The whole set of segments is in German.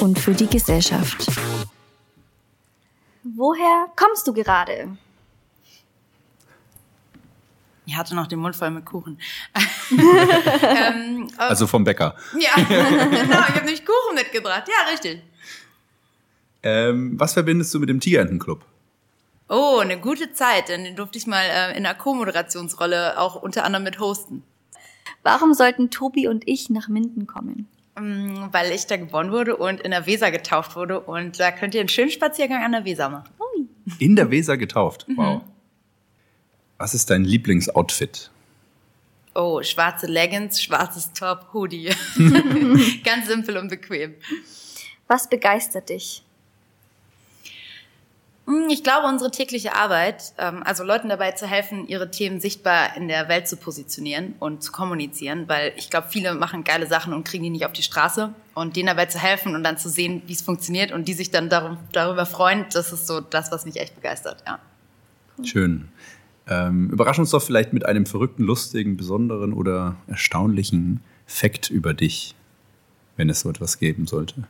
und für die Gesellschaft. Woher kommst du gerade? Ich hatte noch den Mund voll mit Kuchen. ähm, also vom Bäcker. Ja, genau. Ich habe nämlich Kuchen mitgebracht. Ja, richtig. Ähm, was verbindest du mit dem Tigerentenclub? Oh, eine gute Zeit. Den durfte ich mal äh, in einer Co-Moderationsrolle auch unter anderem mit hosten. Warum sollten Tobi und ich nach Minden kommen? Mm, weil ich da geboren wurde und in der Weser getauft wurde. Und da könnt ihr einen schönen Spaziergang an der Weser machen. Ui. In der Weser getauft? Mhm. Wow. Was ist dein Lieblingsoutfit? Oh, schwarze Leggings, schwarzes Top, Hoodie. Ganz simpel und bequem. Was begeistert dich? Hm, ich glaube, unsere tägliche Arbeit, ähm, also Leuten dabei zu helfen, ihre Themen sichtbar in der Welt zu positionieren und zu kommunizieren, weil ich glaube, viele machen geile Sachen und kriegen die nicht auf die Straße. Und denen dabei zu helfen und dann zu sehen, wie es funktioniert und die sich dann darum, darüber freuen, das ist so das, was mich echt begeistert. Ja. Schön. Ähm, überrasch uns doch vielleicht mit einem verrückten, lustigen, besonderen oder erstaunlichen Fakt über dich, wenn es so etwas geben sollte.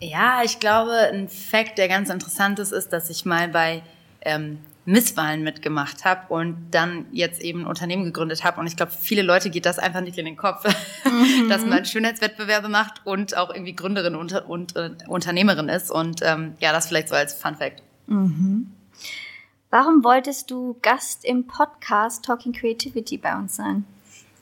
Ja, ich glaube, ein Fakt, der ganz interessant ist, ist, dass ich mal bei ähm, Misswahlen mitgemacht habe und dann jetzt eben ein Unternehmen gegründet habe. Und ich glaube, viele Leute geht das einfach nicht in den Kopf, mhm. dass man Schönheitswettbewerbe macht und auch irgendwie Gründerin und, und äh, Unternehmerin ist. Und ähm, ja, das vielleicht so als Fun Fact. Mhm. Warum wolltest du Gast im Podcast Talking Creativity bei uns sein?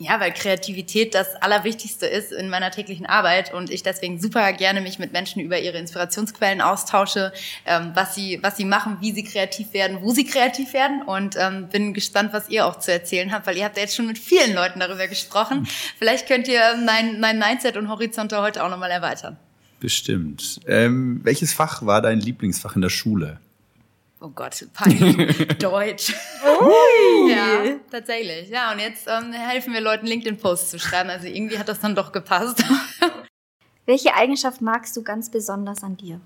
Ja, weil Kreativität das Allerwichtigste ist in meiner täglichen Arbeit und ich deswegen super gerne mich mit Menschen über ihre Inspirationsquellen austausche, ähm, was sie, was sie machen, wie sie kreativ werden, wo sie kreativ werden und ähm, bin gespannt, was ihr auch zu erzählen habt, weil ihr habt ja jetzt schon mit vielen Leuten darüber gesprochen. Vielleicht könnt ihr mein, mein Mindset und Horizonte heute auch nochmal erweitern. Bestimmt. Ähm, welches Fach war dein Lieblingsfach in der Schule? Oh Gott, peinlich. Deutsch. Ui. Ja, tatsächlich. Ja, und jetzt ähm, helfen wir Leuten, LinkedIn-Posts zu schreiben. Also irgendwie hat das dann doch gepasst. Welche Eigenschaft magst du ganz besonders an dir?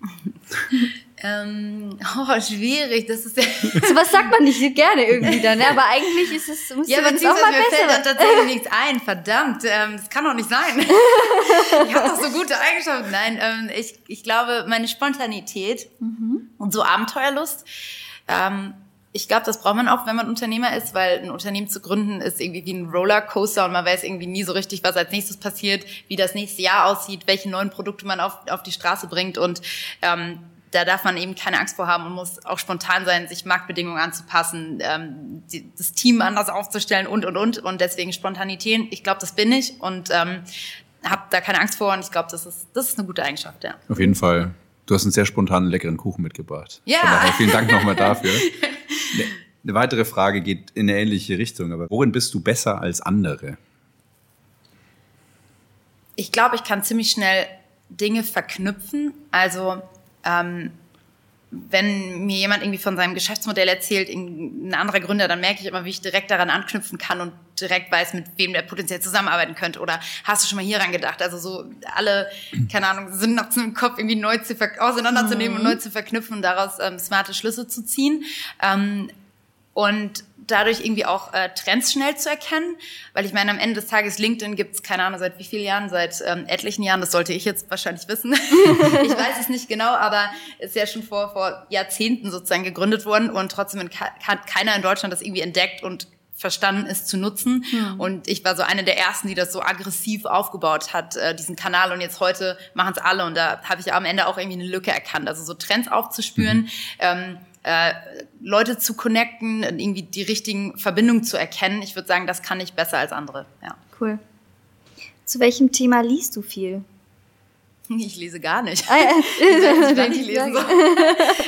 Ähm, oh, schwierig. Das ist ja so was sagt man nicht gerne irgendwie dann, ne? aber eigentlich ist es ja, es auch mal mir besser. fällt dann tatsächlich nichts ein. Verdammt, ähm, das kann doch nicht sein. ich habe doch so gute Eigenschaften. Nein, ähm, ich, ich glaube, meine Spontanität mhm. und so Abenteuerlust. Ähm, ich glaube, das braucht man auch, wenn man Unternehmer ist, weil ein Unternehmen zu gründen ist irgendwie wie ein Rollercoaster und man weiß irgendwie nie so richtig, was als nächstes passiert, wie das nächste Jahr aussieht, welche neuen Produkte man auf, auf die Straße bringt und ähm, da darf man eben keine Angst vor haben und muss auch spontan sein, sich Marktbedingungen anzupassen, ähm, die, das Team anders aufzustellen und, und, und. Und deswegen Spontanität, ich glaube, das bin ich und ähm, habe da keine Angst vor und ich glaube, das ist, das ist eine gute Eigenschaft, ja. Auf jeden Fall. Du hast einen sehr spontanen, leckeren Kuchen mitgebracht. Ja. Daher vielen Dank nochmal dafür. Eine, eine weitere Frage geht in eine ähnliche Richtung, aber worin bist du besser als andere? Ich glaube, ich kann ziemlich schnell Dinge verknüpfen. Also ähm, wenn mir jemand irgendwie von seinem Geschäftsmodell erzählt, ein anderer Gründer, dann merke ich immer, wie ich direkt daran anknüpfen kann und direkt weiß, mit wem der potenziell zusammenarbeiten könnte. Oder hast du schon mal hieran gedacht? Also so alle, keine Ahnung, sind noch im Kopf irgendwie neu zu auseinanderzunehmen mhm. und neu zu verknüpfen und daraus ähm, smarte Schlüsse zu ziehen. Ähm, und dadurch irgendwie auch äh, Trends schnell zu erkennen, weil ich meine, am Ende des Tages LinkedIn gibt's keine Ahnung, seit wie vielen Jahren, seit ähm, etlichen Jahren, das sollte ich jetzt wahrscheinlich wissen. ich weiß es nicht genau, aber ist ja schon vor, vor Jahrzehnten sozusagen gegründet worden und trotzdem hat keiner in Deutschland das irgendwie entdeckt und verstanden ist zu nutzen. Mhm. Und ich war so eine der ersten, die das so aggressiv aufgebaut hat, äh, diesen Kanal. Und jetzt heute machen es alle. Und da habe ich am Ende auch irgendwie eine Lücke erkannt. Also so Trends aufzuspüren, mhm. ähm, äh, Leute zu connecten, irgendwie die richtigen Verbindungen zu erkennen. Ich würde sagen, das kann ich besser als andere. Ja. Cool. Zu welchem Thema liest du viel? Ich lese gar nicht. Ah, ja. Ich, nicht lesen.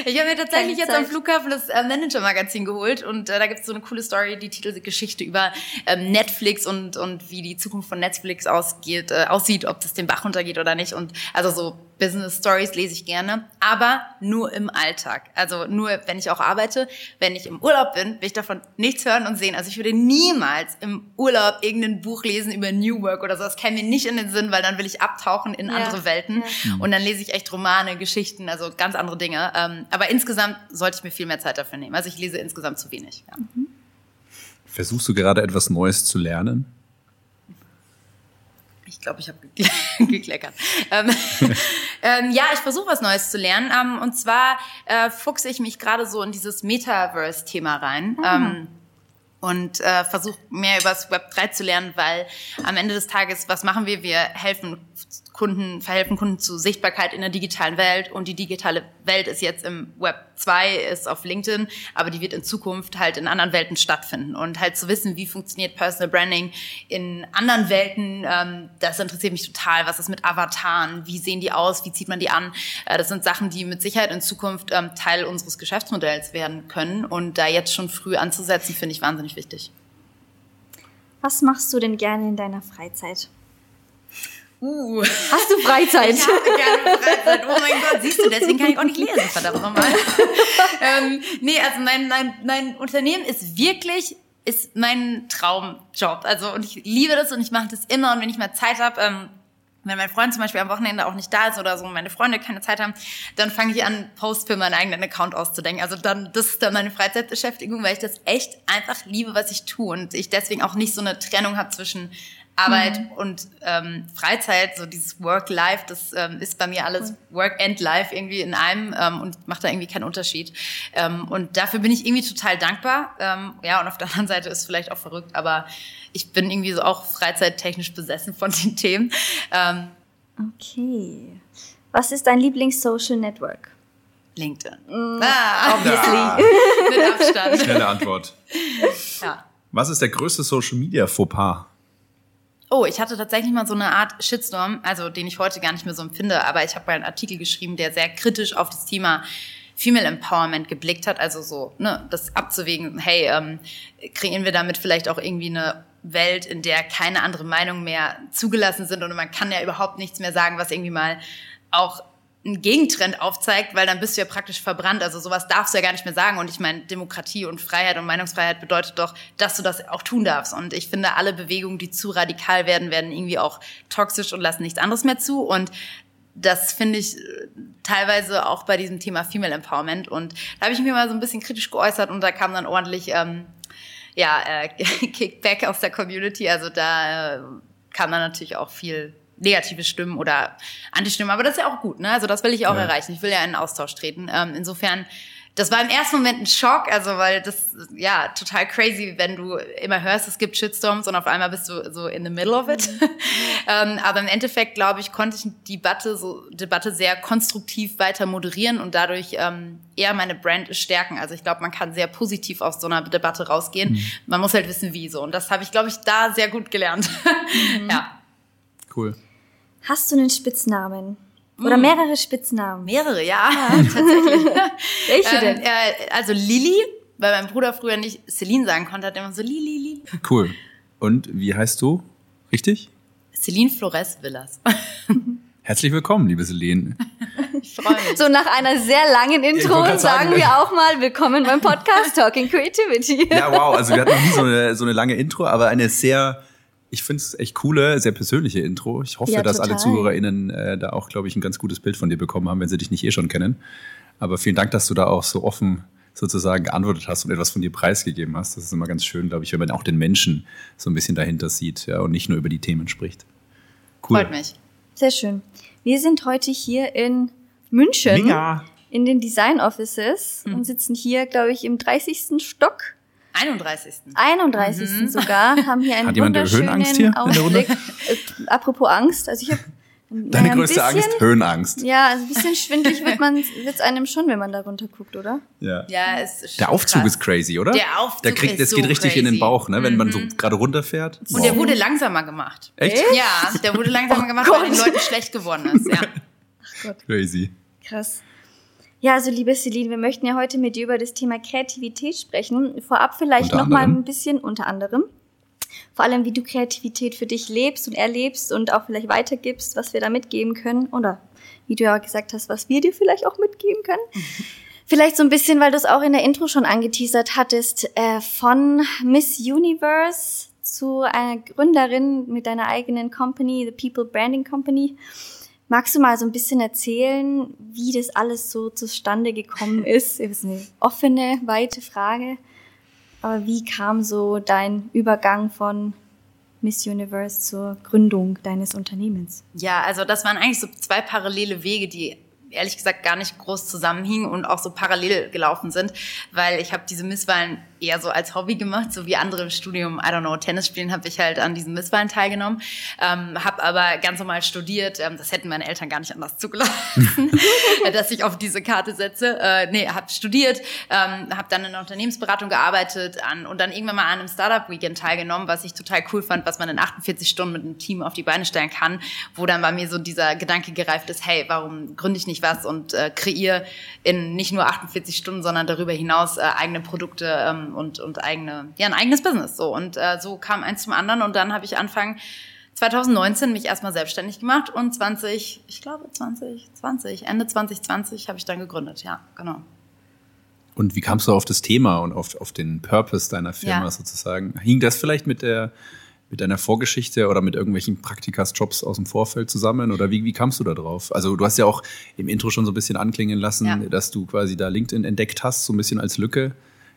ich habe mir tatsächlich jetzt am. Flughafen das äh, Manager-Magazin geholt und äh, da gibt es so eine coole Story, die titelt Geschichte über ähm, Netflix und, und wie die Zukunft von Netflix ausgeht, äh, aussieht, ob das den Bach runtergeht oder nicht. Und also so Business Stories lese ich gerne, aber nur im Alltag. Also nur, wenn ich auch arbeite. Wenn ich im Urlaub bin, will ich davon nichts hören und sehen. Also ich würde niemals im Urlaub irgendein Buch lesen über New Work oder so. Das käme mir nicht in den Sinn, weil dann will ich abtauchen in Ja, andere Welten. Und dann lese ich echt Romane, Geschichten, also ganz andere Dinge. Ähm, aber insgesamt sollte ich mir viel mehr Zeit dafür nehmen. Also ich lese insgesamt zu wenig. Ja. Versuchst du gerade etwas Neues zu lernen? Ich glaube, ich habe gekle gekleckert. Ähm, ähm, ja, ich versuche was Neues zu lernen. Ähm, und zwar äh, fuchse ich mich gerade so in dieses Metaverse-Thema rein. Ähm, und äh, versuche mehr über das Web 3 zu lernen, weil am Ende des Tages, was machen wir? Wir helfen Kunden, verhelfen Kunden zu Sichtbarkeit in der digitalen Welt und die digitale Welt ist jetzt im Web 2, ist auf LinkedIn, aber die wird in Zukunft halt in anderen Welten stattfinden und halt zu wissen, wie funktioniert Personal Branding in anderen Welten, ähm, das interessiert mich total. Was ist mit Avataren? Wie sehen die aus? Wie zieht man die an? Äh, das sind Sachen, die mit Sicherheit in Zukunft ähm, Teil unseres Geschäftsmodells werden können und da jetzt schon früh anzusetzen, finde ich wahnsinnig wichtig. Was machst du denn gerne in deiner Freizeit? Uh. Hast du Freizeit? Ich habe gerne Freizeit. Oh mein Gott, siehst du, deswegen kann ich auch nicht lesen, verdammt nochmal. ähm, nee, also mein, mein, mein Unternehmen ist wirklich, ist mein Traumjob. Also und ich liebe das und ich mache das immer und wenn ich mal Zeit habe, ähm, wenn mein Freund zum Beispiel am Wochenende auch nicht da ist oder so meine Freunde keine Zeit haben, dann fange ich an, Posts für meinen eigenen Account auszudenken. Also dann, das ist dann meine Freizeitbeschäftigung, weil ich das echt einfach liebe, was ich tue und ich deswegen auch nicht so eine Trennung habe zwischen Arbeit und ähm, Freizeit, so dieses Work-Life, das ähm, ist bei mir alles Work and Life irgendwie in einem ähm, und macht da irgendwie keinen Unterschied. Ähm, und dafür bin ich irgendwie total dankbar. Ähm, ja, und auf der anderen Seite ist es vielleicht auch verrückt, aber ich bin irgendwie so auch freizeittechnisch besessen von den Themen. Ähm, Okay. Was ist dein Lieblings-Social Network? LinkedIn. Ah, Obviously. mit Abstand. Schnelle Antwort. Ja. Was ist der größte Social Media Fauxpas? Oh, ich hatte tatsächlich mal so eine Art Shitstorm, also den ich heute gar nicht mehr so empfinde, aber ich habe mal einen Artikel geschrieben, der sehr kritisch auf das Thema Female Empowerment geblickt hat, also so, ne, das abzuwägen, hey, ähm, kreieren wir damit vielleicht auch irgendwie eine Welt, in der keine andere Meinung mehr zugelassen sind und man kann ja überhaupt nichts mehr sagen, was irgendwie mal auch einen Gegentrend aufzeigt, weil dann bist du ja praktisch verbrannt. Also sowas darfst du ja gar nicht mehr sagen. Und ich meine, Demokratie und Freiheit und Meinungsfreiheit bedeutet doch, dass du das auch tun darfst. Und ich finde, alle Bewegungen, die zu radikal werden, werden irgendwie auch toxisch und lassen nichts anderes mehr zu. Und das finde ich äh, teilweise auch bei diesem Thema Female Empowerment. Und da habe ich mir mal so ein bisschen kritisch geäußert und da kam dann ordentlich ähm, ja, äh, Kickback aus der Community. Also da äh, kam dann natürlich auch viel negative Stimmen oder Antistimmen, aber das ist ja auch gut, ne? Also das will ich auch Ja. erreichen. Ich will ja in einen Austausch treten. Ähm, insofern, das war im ersten Moment ein Schock, also weil das ja total crazy, wenn du immer hörst, es gibt Shitstorms und auf einmal bist du so in the middle of it. ähm, aber im Endeffekt, glaube ich, konnte ich die Debatte, so, Debatte sehr konstruktiv weiter moderieren und dadurch ähm, eher meine Brand stärken. Also ich glaube, man kann sehr positiv aus so einer Debatte rausgehen. Man muss halt wissen, wie so. Und das habe ich, glaube ich, da sehr gut gelernt. ja. Cool. Hast du einen Spitznamen? Oder mehrere Spitznamen? Mehrere, ja, tatsächlich. Welche ähm, denn? äh, also Lilly, weil mein Bruder früher nicht Celine sagen konnte, hat er immer so Lili, Lili. Cool. Und wie heißt du? Richtig? Celine Flores Villas. Herzlich willkommen, liebe Selene. Ich freue mich. So nach einer sehr langen Intro sagen, sagen wir auch mal willkommen beim Podcast Talking Creativity. Ja, wow. Also wir hatten noch nie so eine, so eine lange Intro, aber eine sehr, ich finde es echt coole, sehr persönliche Intro. Ich hoffe, Ja, dass alle. ZuhörerInnen äh, da auch, glaube ich, ein ganz gutes Bild von dir bekommen haben, wenn sie dich nicht eh schon kennen. Aber vielen Dank, dass du da auch so offen sozusagen geantwortet hast und etwas von dir preisgegeben hast. Das ist immer ganz schön, glaube ich, wenn man auch den Menschen so ein bisschen dahinter sieht ja, und nicht nur über die Themen spricht. Cool. Freut mich. Sehr schön. Wir sind heute hier in München Mega. in den Design Offices und sitzen hier, glaube ich, im 30. Stock. 31. 31. sogar, haben hier einen Hat jemand Höhenangst hier in der Runde? Ausblick. Äh, apropos Angst, also ich habe Deine größte Angst? Höhenangst. Ja, also ein bisschen schwindlig wird man wird's einem schon, wenn man da runter guckt, oder? Ja. Ja, es ist Der Aufzug krass. ist crazy, oder? Der Aufzug Der kriegt, ist das so geht richtig in den crazy. Bauch, ne? Wenn man so gerade runterfährt. Und der wurde langsamer gemacht. Echt? Ja, der wurde langsamer gemacht, weil den Leuten schlecht geworden ist. Ja. Gott. Crazy. Krass. Ja, also liebe Celine, wir möchten ja heute mit dir über das Thema Kreativität sprechen. Vorab vielleicht Unter noch mal ein bisschen unter anderem. Vor allem, wie du Kreativität für dich lebst und erlebst und auch vielleicht weitergibst, was wir da mitgeben können. Oder wie du ja gesagt hast, was wir dir vielleicht auch mitgeben können. Vielleicht so ein bisschen, weil du es auch in der Intro schon angeteasert hattest, äh, von Miss Universe zu einer Gründerin mit deiner eigenen Company, The People Branding Company. Magst du mal so ein bisschen erzählen, wie das alles so zustande gekommen ist? Das ist eine offene, weite Frage. Aber wie kam so dein Übergang von Miss Universe zur Gründung deines Unternehmens? Ja, also das waren eigentlich so zwei parallele Wege, die ehrlich gesagt gar nicht groß zusammenhingen und auch so parallel gelaufen sind, weil ich habe diese Misswahlen eher so als Hobby gemacht, so wie andere im Studium, I don't know, Tennis spielen, habe ich halt an diesen Misswahlen teilgenommen, ähm, habe aber ganz normal studiert, ähm, das hätten meine Eltern gar nicht anders zugelassen, dass ich auf diese Karte setze. Äh, nee, habe studiert, ähm, habe dann in der Unternehmensberatung gearbeitet an, und dann irgendwann mal an einem Startup-Weekend teilgenommen, was ich total cool fand, was man in 48 Stunden mit einem Team auf die Beine stellen kann, wo dann bei mir so dieser Gedanke gereift ist, hey, warum gründe ich nicht was und äh, kreiere in nicht nur 48 Stunden, sondern darüber hinaus äh, eigene Produkte ähm, und, und eigene, ja, ein eigenes Business. So. Und äh, so kam eins zum anderen und dann habe ich Anfang 2019 mich erstmal selbstständig gemacht und 20, ich glaube 2020, Ende 2020 habe ich dann gegründet, ja, genau. Und wie kamst du auf das Thema und auf, auf den Purpose deiner Firma Ja. sozusagen? Hing das vielleicht mit der mit deiner Vorgeschichte oder mit irgendwelchen Praktikas-Jobs aus dem Vorfeld zusammen? Oder wie, wie kamst du da drauf? Also du hast ja auch im Intro schon so ein bisschen anklingen lassen, Ja. dass du quasi da LinkedIn entdeckt hast, so ein bisschen als Lücke.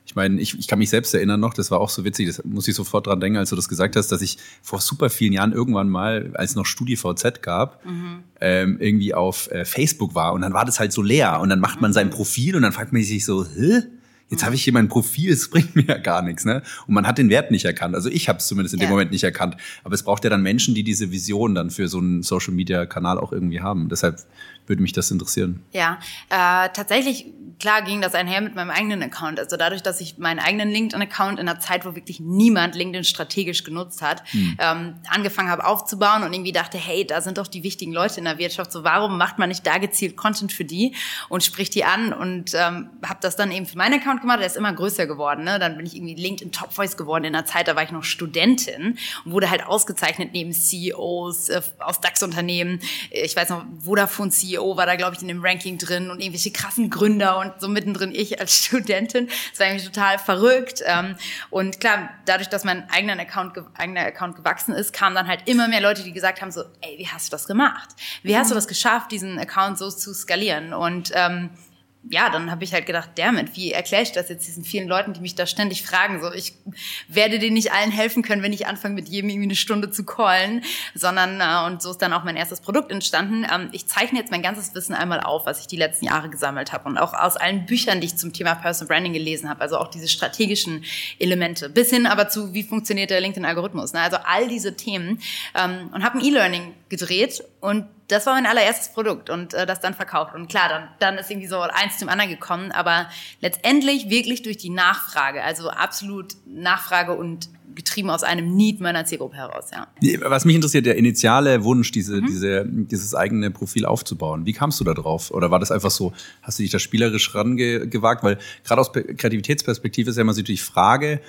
Ich meine, ich, ich kann mich selbst erinnern noch, das war auch so witzig, das muss ich sofort dran denken, als du das gesagt hast, dass ich vor super vielen Jahren irgendwann mal, als es noch StudiVZ gab, ähm, irgendwie auf äh, Facebook war und dann war das halt so leer und dann macht man sein Profil und dann fragt man sich so, hä? Jetzt habe ich hier mein Profil, es bringt mir ja gar nichts, ne? Und man hat den Wert nicht erkannt. Also ich habe es zumindest in dem Ja. Moment nicht erkannt. Aber es braucht ja dann Menschen, die diese Vision dann für so einen Social Media Kanal auch irgendwie haben. Deshalb würde mich das interessieren. Ja, äh, tatsächlich, klar ging das einher mit meinem eigenen Account. Also dadurch, dass ich meinen eigenen LinkedIn-Account in einer Zeit, wo wirklich niemand LinkedIn strategisch genutzt hat, ähm, angefangen habe aufzubauen und irgendwie dachte, hey, da sind doch die wichtigen Leute in der Wirtschaft, so warum macht man nicht da gezielt Content für die und spricht die an und ähm, habe das dann eben für meinen Account gemacht, der ist immer größer geworden. Ne? Dann bin ich irgendwie LinkedIn Top Voice geworden in einer Zeit, da war ich noch Studentin und wurde halt ausgezeichnet neben CEOs äh, aus DAX-Unternehmen. Ich weiß noch, Vodafone CEO war da, glaube ich, in dem Ranking drin und irgendwelche krassen Gründer und so mittendrin ich als Studentin. Das war irgendwie total verrückt. Ähm, und klar, dadurch, dass mein eigener Account, ge- eigener Account gewachsen ist, kamen dann halt immer mehr Leute, die gesagt haben so, ey, wie hast du das gemacht? Wie hast du das geschafft, diesen Account so zu skalieren? Und ähm, ja, dann habe ich halt gedacht, damit, wie erkläre ich das jetzt diesen vielen Leuten, die mich da ständig fragen? So, ich werde denen nicht allen helfen können, wenn ich anfange, mit jedem irgendwie eine Stunde zu callen, sondern, äh, und so ist dann auch mein erstes Produkt entstanden. Ähm, ich zeichne jetzt mein ganzes Wissen einmal auf, was ich die letzten Jahre gesammelt habe und auch aus allen Büchern, die ich zum Thema Personal Branding gelesen habe, also auch diese strategischen Elemente, bis hin aber zu, wie funktioniert der LinkedIn-Algorithmus, ne? also all diese Themen ähm, und habe ein E-Learning gedreht und das war mein allererstes Produkt und äh, das dann verkauft. Und klar, dann, dann ist irgendwie so eins zum anderen gekommen, aber letztendlich wirklich durch die Nachfrage, also absolut Nachfrage und getrieben aus einem Need meiner Zielgruppe heraus, ja. Was mich interessiert, der initiale Wunsch, Mhm. diese, diese, dieses eigene Profil aufzubauen. Wie kamst du da drauf? Oder war das einfach so, hast du dich da spielerisch rangewagt? Weil gerade aus Pe- Kreativitätsperspektive ist ja immer so die Frage,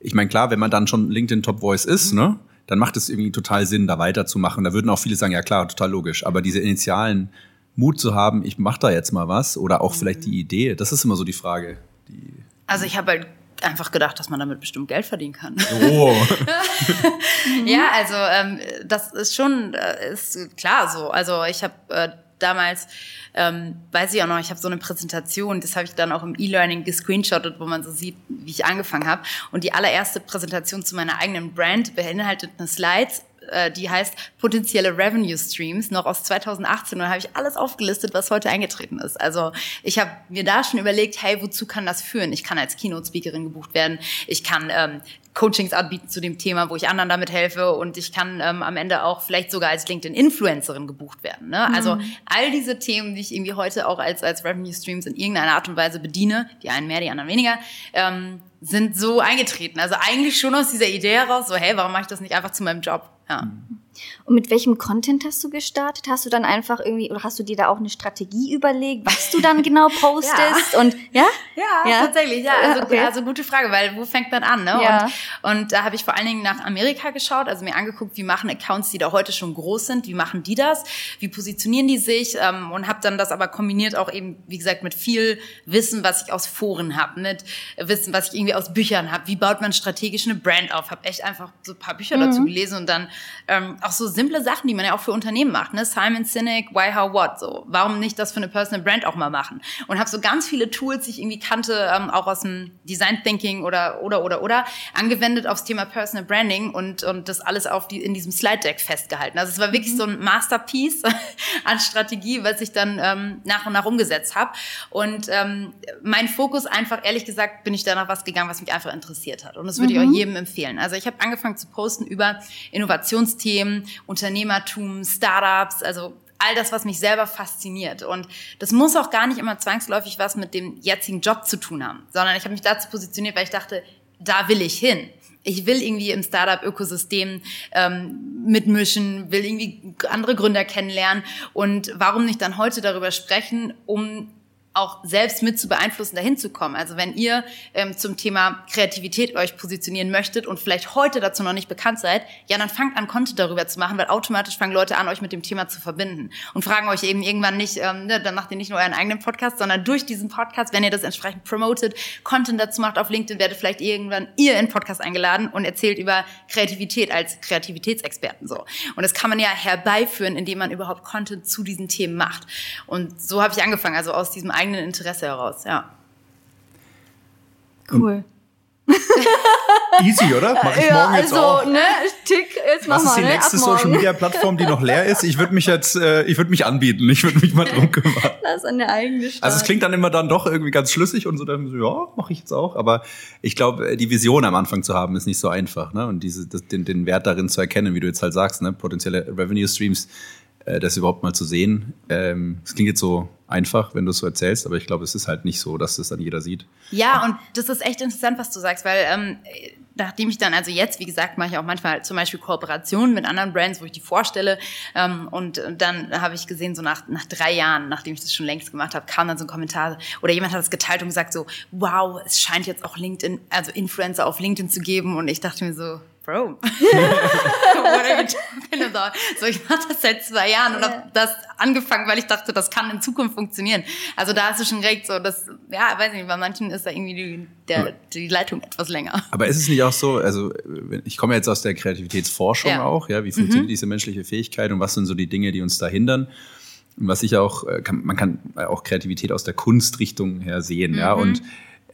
ich meine, klar, wenn man dann schon LinkedIn Top Voice ist, Mhm. ne, dann macht es irgendwie total Sinn, da weiterzumachen. Da würden auch viele sagen, ja klar, total logisch. Aber diese initialen Mut zu haben, ich mache da jetzt mal was oder auch vielleicht Mhm. die Idee, das ist immer so die Frage. Die Also ich habe halt einfach gedacht, dass man damit bestimmt Geld verdienen kann. oh. Ja, also ähm, das ist schon äh, ist klar so. Also ich habe äh, damals, ähm, weiß ich auch noch, ich habe so eine Präsentation, das habe ich dann auch im E-Learning gescreenshottet, wo man so sieht, wie ich angefangen habe. Und die allererste Präsentation zu meiner eigenen Brand beinhaltet eine Slides, äh, die heißt potenzielle Revenue Streams, noch aus 2018. Und da habe ich alles aufgelistet, was heute eingetreten ist. Also ich habe mir da schon überlegt, hey, wozu kann das führen? Ich kann als Keynote-Speakerin gebucht werden. Ich kann ähm, Coachings anbieten zu dem Thema, wo ich anderen damit helfe und ich kann ähm, am Ende auch vielleicht sogar als LinkedIn-Influencerin gebucht werden. Ne? Also all diese Themen, die ich irgendwie heute auch als, als Revenue Streams in irgendeiner Art und Weise bediene, die einen mehr, die anderen weniger, ähm, sind so eingetreten. Also eigentlich schon aus dieser Idee heraus, so hey, warum mache ich das nicht einfach zu meinem Job? Ja. Und mit welchem Content hast du gestartet? Hast du dann einfach irgendwie, oder hast du dir da auch eine Strategie überlegt, was du dann genau postest? ja. Und ja? ja? Ja, tatsächlich, ja. Also, okay. also gute Frage, weil wo fängt man an? Ne? Ja. Und, und da habe ich vor allen Dingen nach Amerika geschaut, also mir angeguckt, wie machen Accounts, die da heute schon groß sind, wie machen die das? Wie positionieren die sich? Ähm, und habe dann das aber kombiniert auch eben, wie gesagt, mit viel Wissen, was ich aus Foren habe, mit Wissen, was ich irgendwie aus Büchern habe. Wie baut man strategisch eine Brand auf? Habe echt einfach so ein paar Bücher mhm. dazu gelesen und dann ähm, auch so simple Sachen, die man ja auch für Unternehmen macht. Ne? Simon Sinek, Why, How, What. So, warum nicht das für eine Personal Brand auch mal machen? Und habe so ganz viele Tools, die ich irgendwie kannte, ähm, auch aus dem Design Thinking oder oder oder oder angewendet aufs Thema Personal Branding und und das alles auf die in diesem Slide Deck festgehalten. Also es war wirklich mhm. so ein Masterpiece an Strategie, was ich dann ähm, nach und nach umgesetzt habe. Und ähm, mein Fokus einfach, ehrlich gesagt, bin ich danach was gegangen, was mich einfach interessiert hat. Und das würde mhm. ich auch jedem empfehlen. Also ich habe angefangen zu posten über Innovationsthemen, Unternehmertum, Startups, also all das, was mich selber fasziniert. Und das muss auch gar nicht immer zwangsläufig was mit dem jetzigen Job zu tun haben, sondern ich habe mich dazu positioniert, weil ich dachte, da will ich hin. Ich will irgendwie im Startup-Ökosystem ähm, mitmischen, will irgendwie andere Gründer kennenlernen. Und warum nicht dann heute darüber sprechen, um auch selbst mit zu beeinflussen, dahin zu kommen. Also wenn ihr ähm, zum Thema Kreativität euch positionieren möchtet und vielleicht heute dazu noch nicht bekannt seid, ja, dann fangt an, Content darüber zu machen, weil automatisch fangen Leute an, euch mit dem Thema zu verbinden und fragen euch eben irgendwann nicht, ähm, ne, dann macht ihr nicht nur euren eigenen Podcast, sondern durch diesen Podcast, wenn ihr das entsprechend promotet, Content dazu macht auf LinkedIn, werdet vielleicht irgendwann ihr in Podcast eingeladen und erzählt über Kreativität als Kreativitätsexperten so. Und das kann man ja herbeiführen, indem man überhaupt Content zu diesen Themen macht. Und so habe ich angefangen, also aus diesem eigenen eigenen Interesse heraus, ja. Cool. Easy, oder? Mach ich ja, morgen jetzt also, auch. Ne, tick, jetzt Was ist die ne? nächste Social Media Plattform, die noch leer ist? Ich würde mich jetzt, äh, ich würde mich anbieten. Ich würde mich mal drum kümmern. Das ist eine eigene Stadt. Also es klingt dann immer dann doch irgendwie ganz schlüssig und so, dann so ja, mache ich jetzt auch. Aber ich glaube, die Vision am Anfang zu haben, ist nicht so einfach, ne? Und diese, das, den, den Wert darin zu erkennen, wie du jetzt halt sagst, ne? Potenzielle Revenue Streams äh, das überhaupt mal zu sehen. Ähm, es klingt jetzt so einfach, wenn du es so erzählst, aber ich glaube, es ist halt nicht so, dass das dann jeder sieht. Ja, und das ist echt interessant, was du sagst, weil ähm, nachdem ich dann, also jetzt, wie gesagt, mache ich auch manchmal zum Beispiel Kooperationen mit anderen Brands, wo ich die vorstelle. Ähm, und dann habe ich gesehen, so nach, nach drei Jahren, nachdem ich das schon längst gemacht habe, kam dann so ein Kommentar oder jemand hat das geteilt und gesagt so, wow, es scheint jetzt auch LinkedIn, also Influencer auf LinkedIn zu geben. Und ich dachte mir so, Bro, what are you talking about? So, ich mache das seit zwei Jahren und habe das angefangen, weil ich dachte, das kann in Zukunft funktionieren. Also da hast du schon recht, so das, ja, weiß nicht, bei manchen ist da irgendwie die, der, die Leitung etwas länger. Aber ist es nicht auch so, also ich komme jetzt aus der Kreativitätsforschung ja. auch, ja, wie funktioniert mhm. diese menschliche Fähigkeit und was sind so die Dinge, die uns da hindern? Und was ich auch, äh, kann, man kann auch Kreativität aus der Kunstrichtung her sehen, mhm. ja, und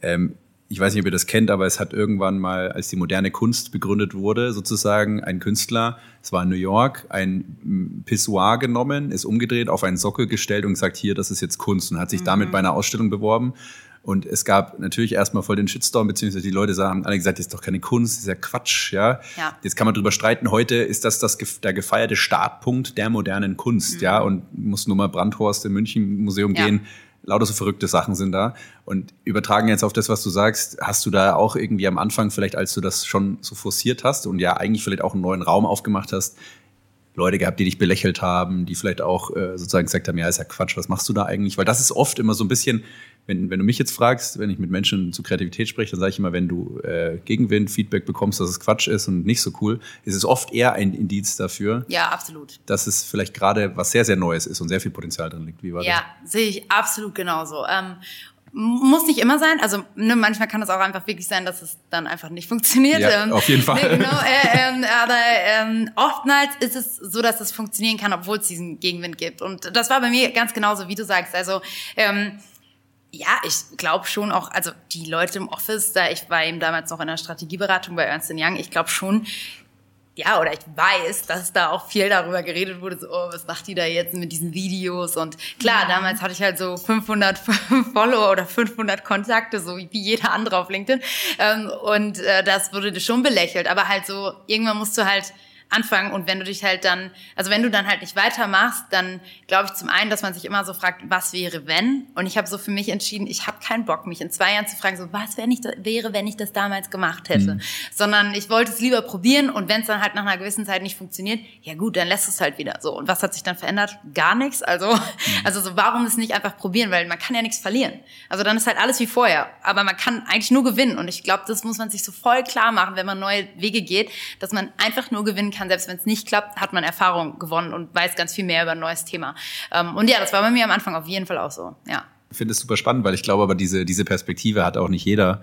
ähm, ich weiß nicht, ob ihr das kennt, aber es hat irgendwann mal, als die moderne Kunst begründet wurde, sozusagen ein Künstler, es war in New York, ein Pissoir genommen, ist umgedreht, auf einen Sockel gestellt und gesagt, hier, das ist jetzt Kunst und hat sich mhm. damit bei einer Ausstellung beworben. Und es gab natürlich erstmal voll den Shitstorm, beziehungsweise die Leute haben alle gesagt, das ist doch keine Kunst, das ist ja Quatsch, ja. ja. Jetzt kann man drüber streiten, heute ist das, das der gefeierte Startpunkt der modernen Kunst, mhm. ja. Und muss nur mal Brandhorst im München Museum ja. gehen lauter so verrückte Sachen sind da. Und übertragen jetzt auf das, was du sagst, hast du da auch irgendwie am Anfang, vielleicht als du das schon so forciert hast und ja eigentlich vielleicht auch einen neuen Raum aufgemacht hast, Leute gehabt, die dich belächelt haben, die vielleicht auch äh, sozusagen gesagt haben, ja, ist ja Quatsch, was machst du da eigentlich? Weil das ist oft immer so ein bisschen, wenn, wenn du mich jetzt fragst, wenn ich mit Menschen zu Kreativität spreche, dann sage ich immer, wenn du äh, Gegenwind, Feedback bekommst, dass es Quatsch ist und nicht so cool, ist es oft eher ein Indiz dafür. Ja, absolut. Dass es vielleicht gerade was sehr, sehr Neues ist und sehr viel Potenzial drin liegt. Wie war ja, das? sehe ich absolut genauso. Ähm, muss nicht immer sein. Also ne, manchmal kann es auch einfach wirklich sein, dass es dann einfach nicht funktioniert. Ja, ähm, auf jeden Fall. Ne, genau, äh, äh, aber ähm, oftmals ist es so, dass es funktionieren kann, obwohl es diesen Gegenwind gibt. Und das war bei mir ganz genauso, wie du sagst. Also ähm, ja, ich glaube schon auch, also die Leute im Office, da ich war eben damals noch in der Strategieberatung bei Ernst Young, ich glaube schon, ja, oder ich weiß, dass da auch viel darüber geredet wurde, so, oh, was macht die da jetzt mit diesen Videos? Und klar, ja. damals hatte ich halt so 500 Follower oder 500 Kontakte, so wie jeder andere auf LinkedIn. Ähm, und äh, das wurde schon belächelt. Aber halt so, irgendwann musst du halt anfangen. Und wenn du dich halt dann, also wenn du dann halt nicht weitermachst, dann glaube ich zum einen, dass man sich immer so fragt, was wäre wenn? Und ich habe so für mich entschieden, ich habe keinen Bock, mich in zwei Jahren zu fragen, so was wär nicht, wäre, wenn ich das damals gemacht hätte. Mhm. Sondern ich wollte es lieber probieren und wenn es dann halt nach einer gewissen Zeit nicht funktioniert, ja gut, dann lässt es halt wieder so. Und was hat sich dann verändert? Gar nichts. Also, mhm. also so, warum es nicht einfach probieren? Weil man kann ja nichts verlieren. Also dann ist halt alles wie vorher. Aber man kann eigentlich nur gewinnen. Und ich glaube, das muss man sich so voll klar machen, wenn man neue Wege geht, dass man einfach nur gewinnen kann. Selbst wenn es nicht klappt, hat man Erfahrung gewonnen und weiß ganz viel mehr über ein neues Thema. Ähm, und ja, das war bei mir am Anfang auf jeden Fall auch so. Ja. Ich finde es super spannend, weil ich glaube, aber diese, diese Perspektive hat auch nicht jeder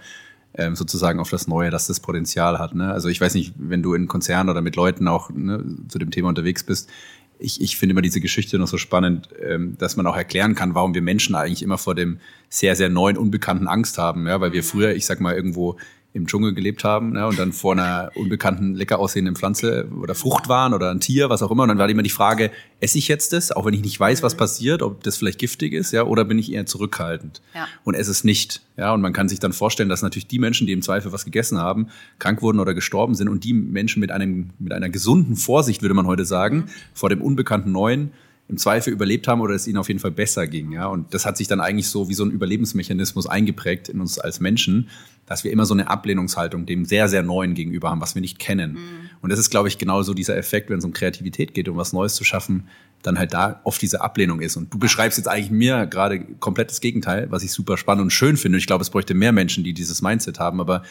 ähm, sozusagen auf das Neue, dass das Potenzial hat. Ne? Also ich weiß nicht, wenn du in Konzernen oder mit Leuten auch ne, zu dem Thema unterwegs bist, ich, ich finde immer diese Geschichte noch so spannend, ähm, dass man auch erklären kann, warum wir Menschen eigentlich immer vor dem sehr, sehr neuen, unbekannten Angst haben. Ja? Weil wir früher, ich sag mal, irgendwo im Dschungel gelebt haben ne, und dann vor einer unbekannten, lecker aussehenden Pflanze oder Frucht waren oder ein Tier, was auch immer. Und dann war immer die Frage, esse ich jetzt das, auch wenn ich nicht weiß, was mhm. passiert, ob das vielleicht giftig ist, ja, oder bin ich eher zurückhaltend ja. und esse es nicht. Ja, und man kann sich dann vorstellen, dass natürlich die Menschen, die im Zweifel was gegessen haben, krank wurden oder gestorben sind und die Menschen mit einem, mit einer gesunden Vorsicht, würde man heute sagen, mhm. vor dem unbekannten Neuen, im Zweifel überlebt haben oder es ihnen auf jeden Fall besser ging. Ja? Und das hat sich dann eigentlich so wie so ein Überlebensmechanismus eingeprägt in uns als Menschen, dass wir immer so eine Ablehnungshaltung dem sehr, sehr Neuen gegenüber haben, was wir nicht kennen. Mhm. Und das ist, glaube ich, genau so dieser Effekt, wenn es um Kreativität geht, um was Neues zu schaffen, dann halt da oft diese Ablehnung ist. Und du beschreibst jetzt eigentlich mir gerade komplett das Gegenteil, was ich super spannend und schön finde. Ich glaube, es bräuchte mehr Menschen, die dieses Mindset haben. Aber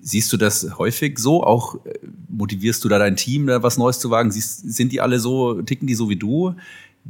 siehst du das häufig so? Auch äh, motivierst du da dein Team, da was Neues zu wagen? Siehst, sind die alle so, ticken die so wie du?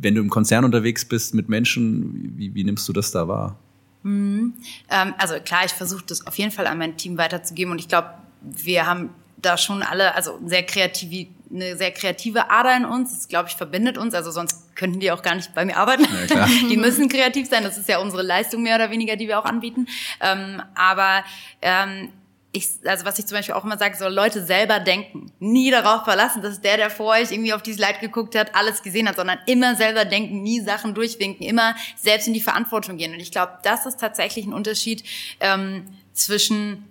Wenn du im Konzern unterwegs bist mit Menschen, wie, wie nimmst du das da wahr? Mhm. Ähm, also klar, ich versuche das auf jeden Fall an mein Team weiterzugeben und ich glaube, wir haben da schon alle, also sehr kreative, eine sehr kreative Ader in uns. Das, glaube ich, verbindet uns. Also sonst könnten die auch gar nicht bei mir arbeiten. Ja, die müssen kreativ sein. Das ist ja unsere Leistung mehr oder weniger, die wir auch anbieten. Ähm, aber ähm, ich, also was ich zum Beispiel auch immer sage, so Leute selber denken. Nie darauf verlassen, dass der, der vor euch irgendwie auf die Slide geguckt hat, alles gesehen hat, sondern immer selber denken, nie Sachen durchwinken, immer selbst in die Verantwortung gehen. Und ich glaube, das ist tatsächlich ein Unterschied ähm, zwischen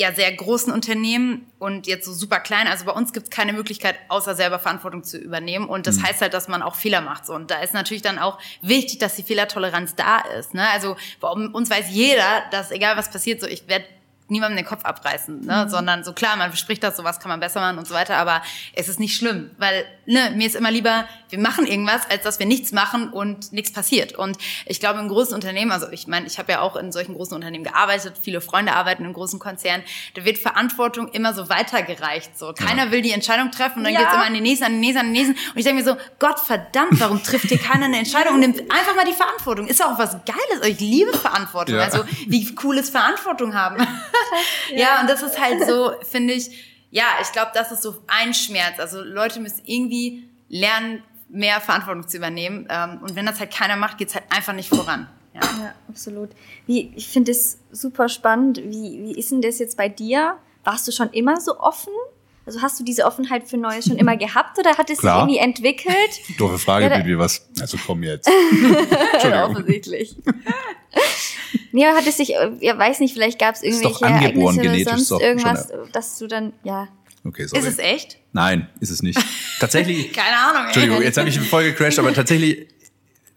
ja sehr großen Unternehmen und jetzt so super klein. Also bei uns gibt es keine Möglichkeit, außer selber Verantwortung zu übernehmen. Und das mhm. heißt halt, dass man auch Fehler macht. So. Und da ist natürlich dann auch wichtig, dass die Fehlertoleranz da ist. Ne? Also bei uns weiß jeder, dass egal was passiert, so ich werde niemandem den Kopf abreißen, ne? Mhm. sondern so klar, man bespricht das, sowas kann man besser machen und so weiter, aber es ist nicht schlimm, weil ne, mir ist immer lieber, wir machen irgendwas, als dass wir nichts machen und nichts passiert. Und ich glaube, in großen Unternehmen, also ich meine, ich habe ja auch in solchen großen Unternehmen gearbeitet, viele Freunde arbeiten in großen Konzernen, da wird Verantwortung immer so weitergereicht. So, keiner ja. will die Entscheidung treffen und dann ja. geht's immer an den nächsten, an den nächsten, an den nächsten. Und ich denke mir so, Gott verdammt, warum trifft hier keiner eine Entscheidung und nimmt einfach mal die Verantwortung? Ist auch was Geiles. Ich liebe Verantwortung. Ja. Also wie cool ist Verantwortung haben. ja. ja, und das ist halt so, finde ich, ja, ich glaube, das ist so ein Schmerz. Also Leute müssen irgendwie lernen, mehr Verantwortung zu übernehmen. Ähm, und wenn das halt keiner macht, geht's halt einfach nicht voran. Ja, ja absolut. Wie, ich finde es super spannend. Wie, wie ist denn das jetzt bei dir? Warst du schon immer so offen? Also hast du diese Offenheit für Neues schon immer gehabt oder hat es sich irgendwie entwickelt? Doofe Frage, ja, Bibi, was? Also komm jetzt. Offensichtlich. ja, hat es sich, ja, weiß nicht, vielleicht gab es irgendwelche Ereignisse oder sonst irgendwas, dass du dann, ja. Okay, sorry. Ist es echt? Nein, ist es nicht. Tatsächlich. Keine Ahnung. Ey. Entschuldigung, jetzt habe ich voll gecrashed, aber tatsächlich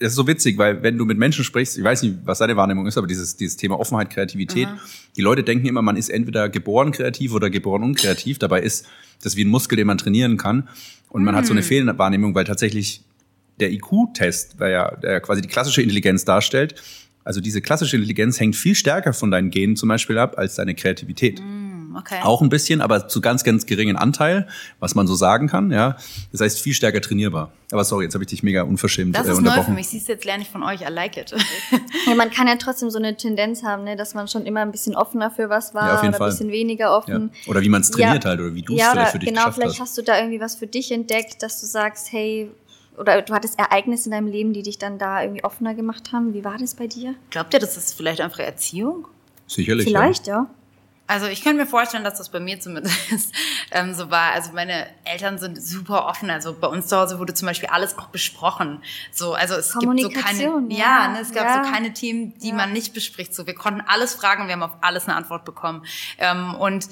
das ist so witzig, weil wenn du mit Menschen sprichst, ich weiß nicht, was deine Wahrnehmung ist, aber dieses, dieses Thema Offenheit, Kreativität, mhm. die Leute denken immer, man ist entweder geboren kreativ oder geboren unkreativ. Dabei ist das wie ein Muskel, den man trainieren kann. Und man mhm. hat so eine mhm. fehlende Wahrnehmung, weil tatsächlich der IQ-Test, der ja der quasi die klassische Intelligenz darstellt, also diese klassische Intelligenz hängt viel stärker von deinen Genen zum Beispiel ab als deine Kreativität. Mhm okay. Auch ein bisschen, aber zu ganz, ganz geringen Anteil, was man so sagen kann. Ja, das heißt viel stärker trainierbar. Aber sorry, jetzt habe ich dich mega unverschämt das ist äh, unterbrochen. Neu für mich. Siehst du, jetzt lerne ich von euch. I like it. ja, man kann ja trotzdem so eine Tendenz haben, ne, dass man schon immer ein bisschen offener für was war ja, oder Fall. ein bisschen weniger offen. Ja. Oder wie man es trainiert ja. halt oder wie du es ja, vielleicht für dich genau, vielleicht hast. hast du da irgendwie was für dich entdeckt, dass du sagst, hey, oder du hattest Ereignisse in deinem Leben, die dich dann da irgendwie offener gemacht haben. Wie war das bei dir? Glaubt ihr, das ist vielleicht einfach Erziehung? Sicherlich. Vielleicht, ja. ja. Also ich kann mir vorstellen, dass das bei mir zumindest ähm, so war. Also meine Eltern sind super offen. Also bei uns zu Hause wurde zum Beispiel alles auch besprochen. So, also es gibt so keine, ja, ja ne, es gab ja. so keine Themen, die ja. man nicht bespricht. So, wir konnten alles fragen, wir haben auf alles eine Antwort bekommen. Ähm, und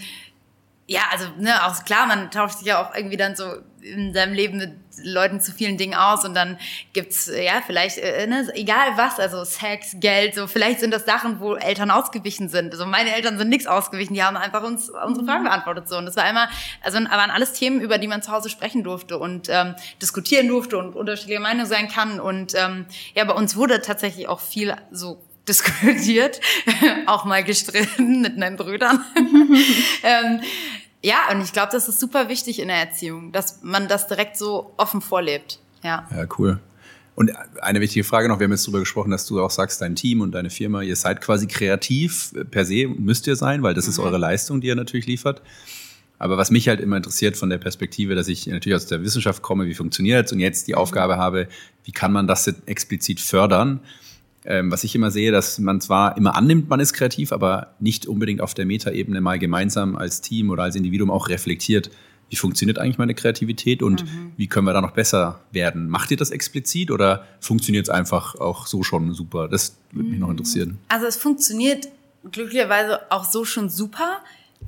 ja, also ne, auch klar, man tauscht sich ja auch irgendwie dann so in seinem Leben mit Leuten zu vielen Dingen aus und dann gibt's ja vielleicht äh, ne, egal was, also Sex, Geld, so vielleicht sind das Sachen, wo Eltern ausgewichen sind. Also meine Eltern sind nichts ausgewichen, die haben einfach uns unsere Fragen beantwortet so und das war immer, also waren alles Themen, über die man zu Hause sprechen durfte und ähm, diskutieren durfte und unterschiedliche Meinungen sein kann und ähm, ja, bei uns wurde tatsächlich auch viel so diskutiert, auch mal gestritten mit meinen Brüdern. ähm, ja, und ich glaube, das ist super wichtig in der Erziehung, dass man das direkt so offen vorlebt. Ja, ja cool. Und eine wichtige Frage noch, wir haben jetzt darüber gesprochen, dass du auch sagst, dein Team und deine Firma, ihr seid quasi kreativ per se, müsst ihr sein, weil das mhm. ist eure Leistung, die ihr natürlich liefert. Aber was mich halt immer interessiert von der Perspektive, dass ich natürlich aus der Wissenschaft komme, wie funktioniert es und jetzt die mhm. Aufgabe habe, wie kann man das explizit fördern? Ähm, was ich immer sehe, dass man zwar immer annimmt, man ist kreativ, aber nicht unbedingt auf der Metaebene mal gemeinsam als Team oder als Individuum auch reflektiert, wie funktioniert eigentlich meine Kreativität und mhm. wie können wir da noch besser werden? Macht ihr das explizit oder funktioniert es einfach auch so schon super? Das würde mich noch mhm. interessieren. Also es funktioniert glücklicherweise auch so schon super.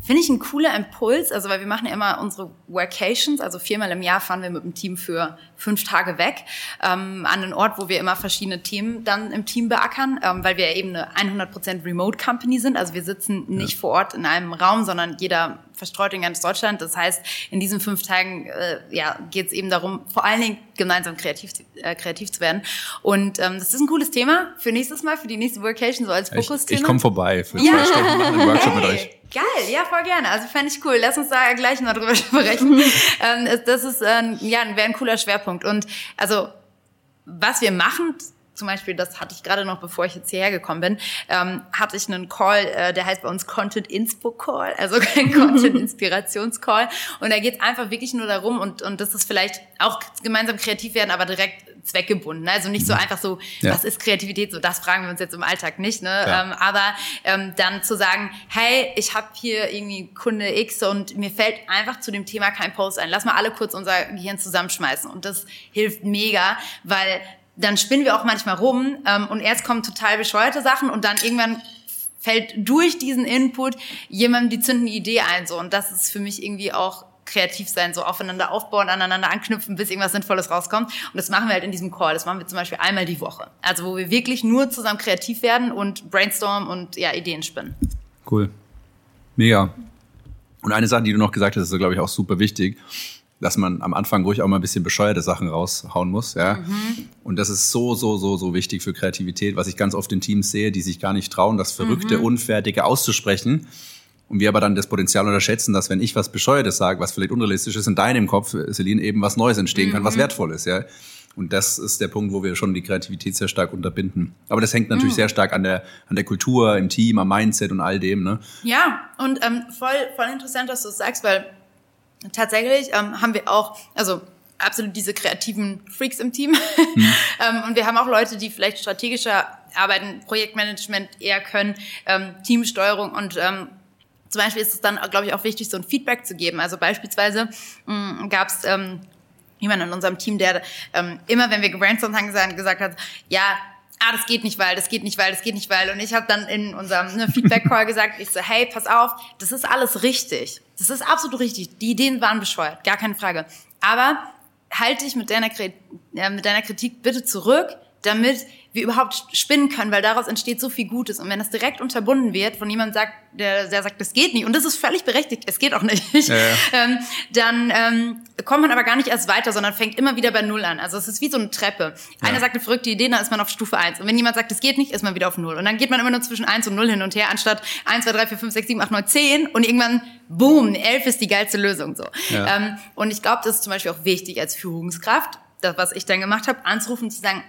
Finde ich ein cooler Impuls, also weil wir machen ja immer unsere Workations, also viermal im Jahr fahren wir mit dem Team für fünf Tage weg ähm, an einen Ort, wo wir immer verschiedene Themen dann im Team beackern, ähm, weil wir eben eine 100% Remote Company sind, also wir sitzen nicht ja. vor Ort in einem Raum, sondern jeder verstreut in ganz Deutschland. Das heißt, in diesen fünf Tagen äh, ja, geht es eben darum, vor allen Dingen gemeinsam kreativ, äh, kreativ zu werden. Und ähm, das ist ein cooles Thema für nächstes Mal, für die nächste Workation, so als Fokusthema. Ich, ich komme vorbei für ja. zwei Stunden einen Workshop hey. mit euch. Geil, ja, voll gerne. Also fände ich cool. Lass uns da gleich mal drüber sprechen. ähm, das ist, äh, ja, wäre ein cooler Schwerpunkt. Und also, was wir machen, zum Beispiel, das hatte ich gerade noch, bevor ich jetzt hierher gekommen bin, ähm, hatte ich einen Call, äh, der heißt bei uns Content Inspo Call, also kein Content Inspirations Call. Und da geht es einfach wirklich nur darum, und, und das ist vielleicht auch gemeinsam kreativ werden, aber direkt zweckgebunden. Also nicht so einfach so, ja. was ist Kreativität? So, das fragen wir uns jetzt im Alltag nicht. Ne? Ja. Ähm, aber ähm, dann zu sagen, hey, ich habe hier irgendwie Kunde X und mir fällt einfach zu dem Thema kein Post ein. Lass mal alle kurz unser Gehirn zusammenschmeißen. Und das hilft mega, weil dann spinnen wir auch manchmal rum ähm, und erst kommen total bescheuerte Sachen und dann irgendwann fällt durch diesen Input jemandem die zündende Idee ein. So. Und das ist für mich irgendwie auch kreativ sein, so aufeinander aufbauen, aneinander anknüpfen, bis irgendwas Sinnvolles rauskommt. Und das machen wir halt in diesem Call. Das machen wir zum Beispiel einmal die Woche. Also wo wir wirklich nur zusammen kreativ werden und brainstormen und ja, Ideen spinnen. Cool. Mega. Und eine Sache, die du noch gesagt hast, ist, glaube ich, auch super wichtig, dass man am Anfang ruhig auch mal ein bisschen bescheuerte Sachen raushauen muss. Ja? Mhm. Und das ist so, so, so, so wichtig für Kreativität, was ich ganz oft in Teams sehe, die sich gar nicht trauen, das Verrückte, mhm. Unfertige auszusprechen und wir aber dann das Potenzial unterschätzen, dass wenn ich was Bescheuertes sage, was vielleicht unrealistisch ist, in deinem Kopf, Celine, eben was Neues entstehen kann, was mhm. wertvoll ist, ja. Und das ist der Punkt, wo wir schon die Kreativität sehr stark unterbinden. Aber das hängt natürlich mhm. sehr stark an der, an der Kultur, im Team, am Mindset und all dem, ne? Ja, und ähm, voll, voll interessant, dass du es sagst, weil tatsächlich ähm, haben wir auch, also absolut diese kreativen Freaks im Team. Mhm. ähm, und wir haben auch Leute, die vielleicht strategischer arbeiten, Projektmanagement eher können, ähm, Teamsteuerung und ähm, zum Beispiel ist es dann, glaube ich, auch wichtig, so ein Feedback zu geben. Also beispielsweise gab es ähm, jemanden in unserem Team, der ähm, immer, wenn wir gebrainstormt haben, gesagt, hat, ja, ah, das geht nicht, weil, das geht nicht, weil, das geht nicht, weil. Und ich habe dann in unserem ne, Feedback-Call gesagt, ich so, hey, pass auf, das ist alles richtig. Das ist absolut richtig. Die Ideen waren bescheuert, gar keine Frage. Aber halte dich mit deiner, mit deiner Kritik bitte zurück, damit wir überhaupt spinnen können, weil daraus entsteht so viel Gutes. Und wenn das direkt unterbunden wird, von jemandem sagt, der, der sagt, das geht nicht, und das ist völlig berechtigt, es geht auch nicht, ja, ja. Ähm, dann ähm, kommt man aber gar nicht erst weiter, sondern fängt immer wieder bei Null an. Also es ist wie so eine Treppe. Ja. Einer sagt eine verrückte Idee, dann ist man auf Stufe eins. Und wenn jemand sagt, es geht nicht, ist man wieder auf Null. Und dann geht man immer nur zwischen eins und Null hin und her, anstatt eins, zwei, drei, vier, fünf, sechs, sieben, acht, neun, zehn. Und irgendwann, boom, elf ist die geilste Lösung. so. Ähm, und ich glaube, das ist zum Beispiel auch wichtig als Führungskraft, das, was ich dann gemacht habe, anzurufen und zu sagen,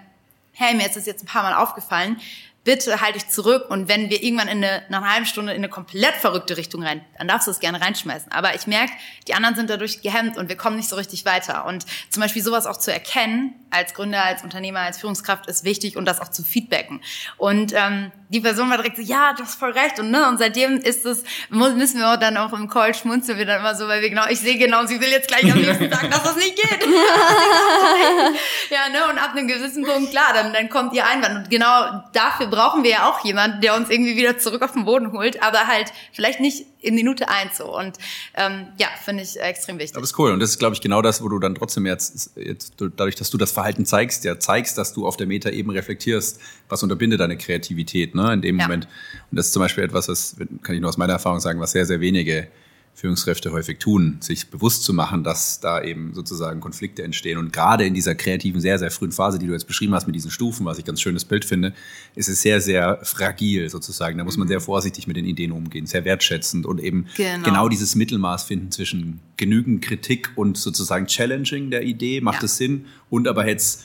hey, mir ist das jetzt ein paar Mal aufgefallen, bitte halte dich zurück und wenn wir irgendwann in eine, nach einer halben Stunde in eine komplett verrückte Richtung rein, dann darfst du es gerne reinschmeißen. Aber ich merke, die anderen sind dadurch gehemmt und wir kommen nicht so richtig weiter. Und zum Beispiel sowas auch zu erkennen, als Gründer, als Unternehmer, als Führungskraft ist wichtig und das auch zu feedbacken. Und ähm, die Person war direkt so, ja, du hast voll recht. Und, ne, und seitdem ist es, müssen wir auch dann auch im Call schmunzeln wir dann immer so, weil wir genau, ich sehe genau, sie will jetzt gleich am liebsten sagen, dass das nicht geht. ja, ne, und ab einem gewissen Punkt, klar, dann, dann kommt ihr Einwand. Und genau dafür brauchen wir ja auch jemanden, der uns irgendwie wieder zurück auf den Boden holt, aber halt vielleicht nicht in Minute eins so. Und ähm, ja, finde ich extrem wichtig. Aber ist cool. Und das ist, glaube ich, genau das, wo du dann trotzdem jetzt, jetzt, dadurch, dass du das Verhalten zeigst, ja zeigst, dass du auf der Meta eben reflektierst, was unterbindet deine Kreativität, ne, in dem ja. Moment. Und das ist zum Beispiel etwas, was, kann ich nur aus meiner Erfahrung sagen, was sehr, sehr wenige Führungskräfte häufig tun, sich bewusst zu machen, dass da eben sozusagen Konflikte entstehen. Und gerade in dieser kreativen, sehr, sehr frühen Phase, die du jetzt beschrieben hast mit diesen Stufen, was ich ganz schönes Bild finde, ist es sehr, sehr fragil sozusagen. Da muss man sehr vorsichtig mit den Ideen umgehen, sehr wertschätzend und eben genau, genau dieses Mittelmaß finden zwischen genügend Kritik und sozusagen Challenging der Idee, macht ja. es Sinn, und aber jetzt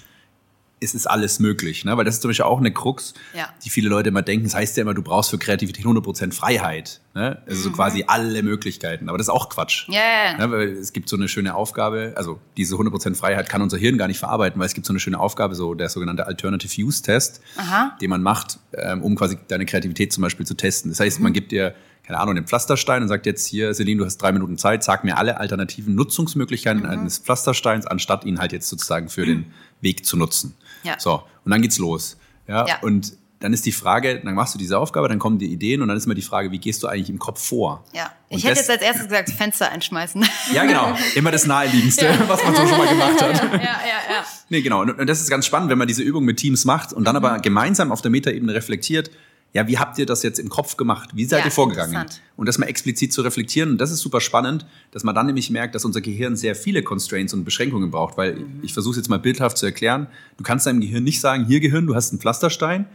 es ist alles möglich. Ne? Weil das ist zum Beispiel auch eine Krux, ja. die viele Leute immer denken. Das heißt ja immer, du brauchst für Kreativität 100% Freiheit. Ne? Also mhm. so quasi alle Möglichkeiten. Aber das ist auch Quatsch. Yeah. Ne? Weil es gibt so eine schöne Aufgabe, also diese 100% Freiheit kann unser Hirn gar nicht verarbeiten, weil es gibt so eine schöne Aufgabe, so der sogenannte Alternative Use Test, Aha. den man macht, ähm, um quasi deine Kreativität zum Beispiel zu testen. Das heißt, mhm. man gibt dir keine Ahnung, den Pflasterstein und sagt jetzt hier, Celine, du hast drei Minuten Zeit, sag mir alle alternativen Nutzungsmöglichkeiten mhm. eines Pflastersteins, anstatt ihn halt jetzt sozusagen für den Weg zu nutzen. Ja. So, und dann geht's los. Ja, ja. Und dann ist die Frage, dann machst du diese Aufgabe, dann kommen die Ideen und dann ist immer die Frage, wie gehst du eigentlich im Kopf vor? Ja, ich hätte jetzt als erstes gesagt, Fenster einschmeißen. Ja, genau. Immer das Naheliegendste, ja. was man so schon mal gemacht hat. Ja, ja, ja. Nee, genau. Und das ist ganz spannend, wenn man diese Übung mit Teams macht und dann mhm. aber gemeinsam auf der Metaebene reflektiert, ja, wie habt ihr das jetzt im Kopf gemacht? Wie seid ja, ihr vorgegangen? Und das mal explizit zu reflektieren. Das ist super spannend, dass man dann nämlich merkt, dass unser Gehirn sehr viele Constraints und Beschränkungen braucht. Weil mhm. ich versuche jetzt mal bildhaft zu erklären. Du kannst deinem Gehirn nicht sagen, hier Gehirn, du hast einen Pflasterstein,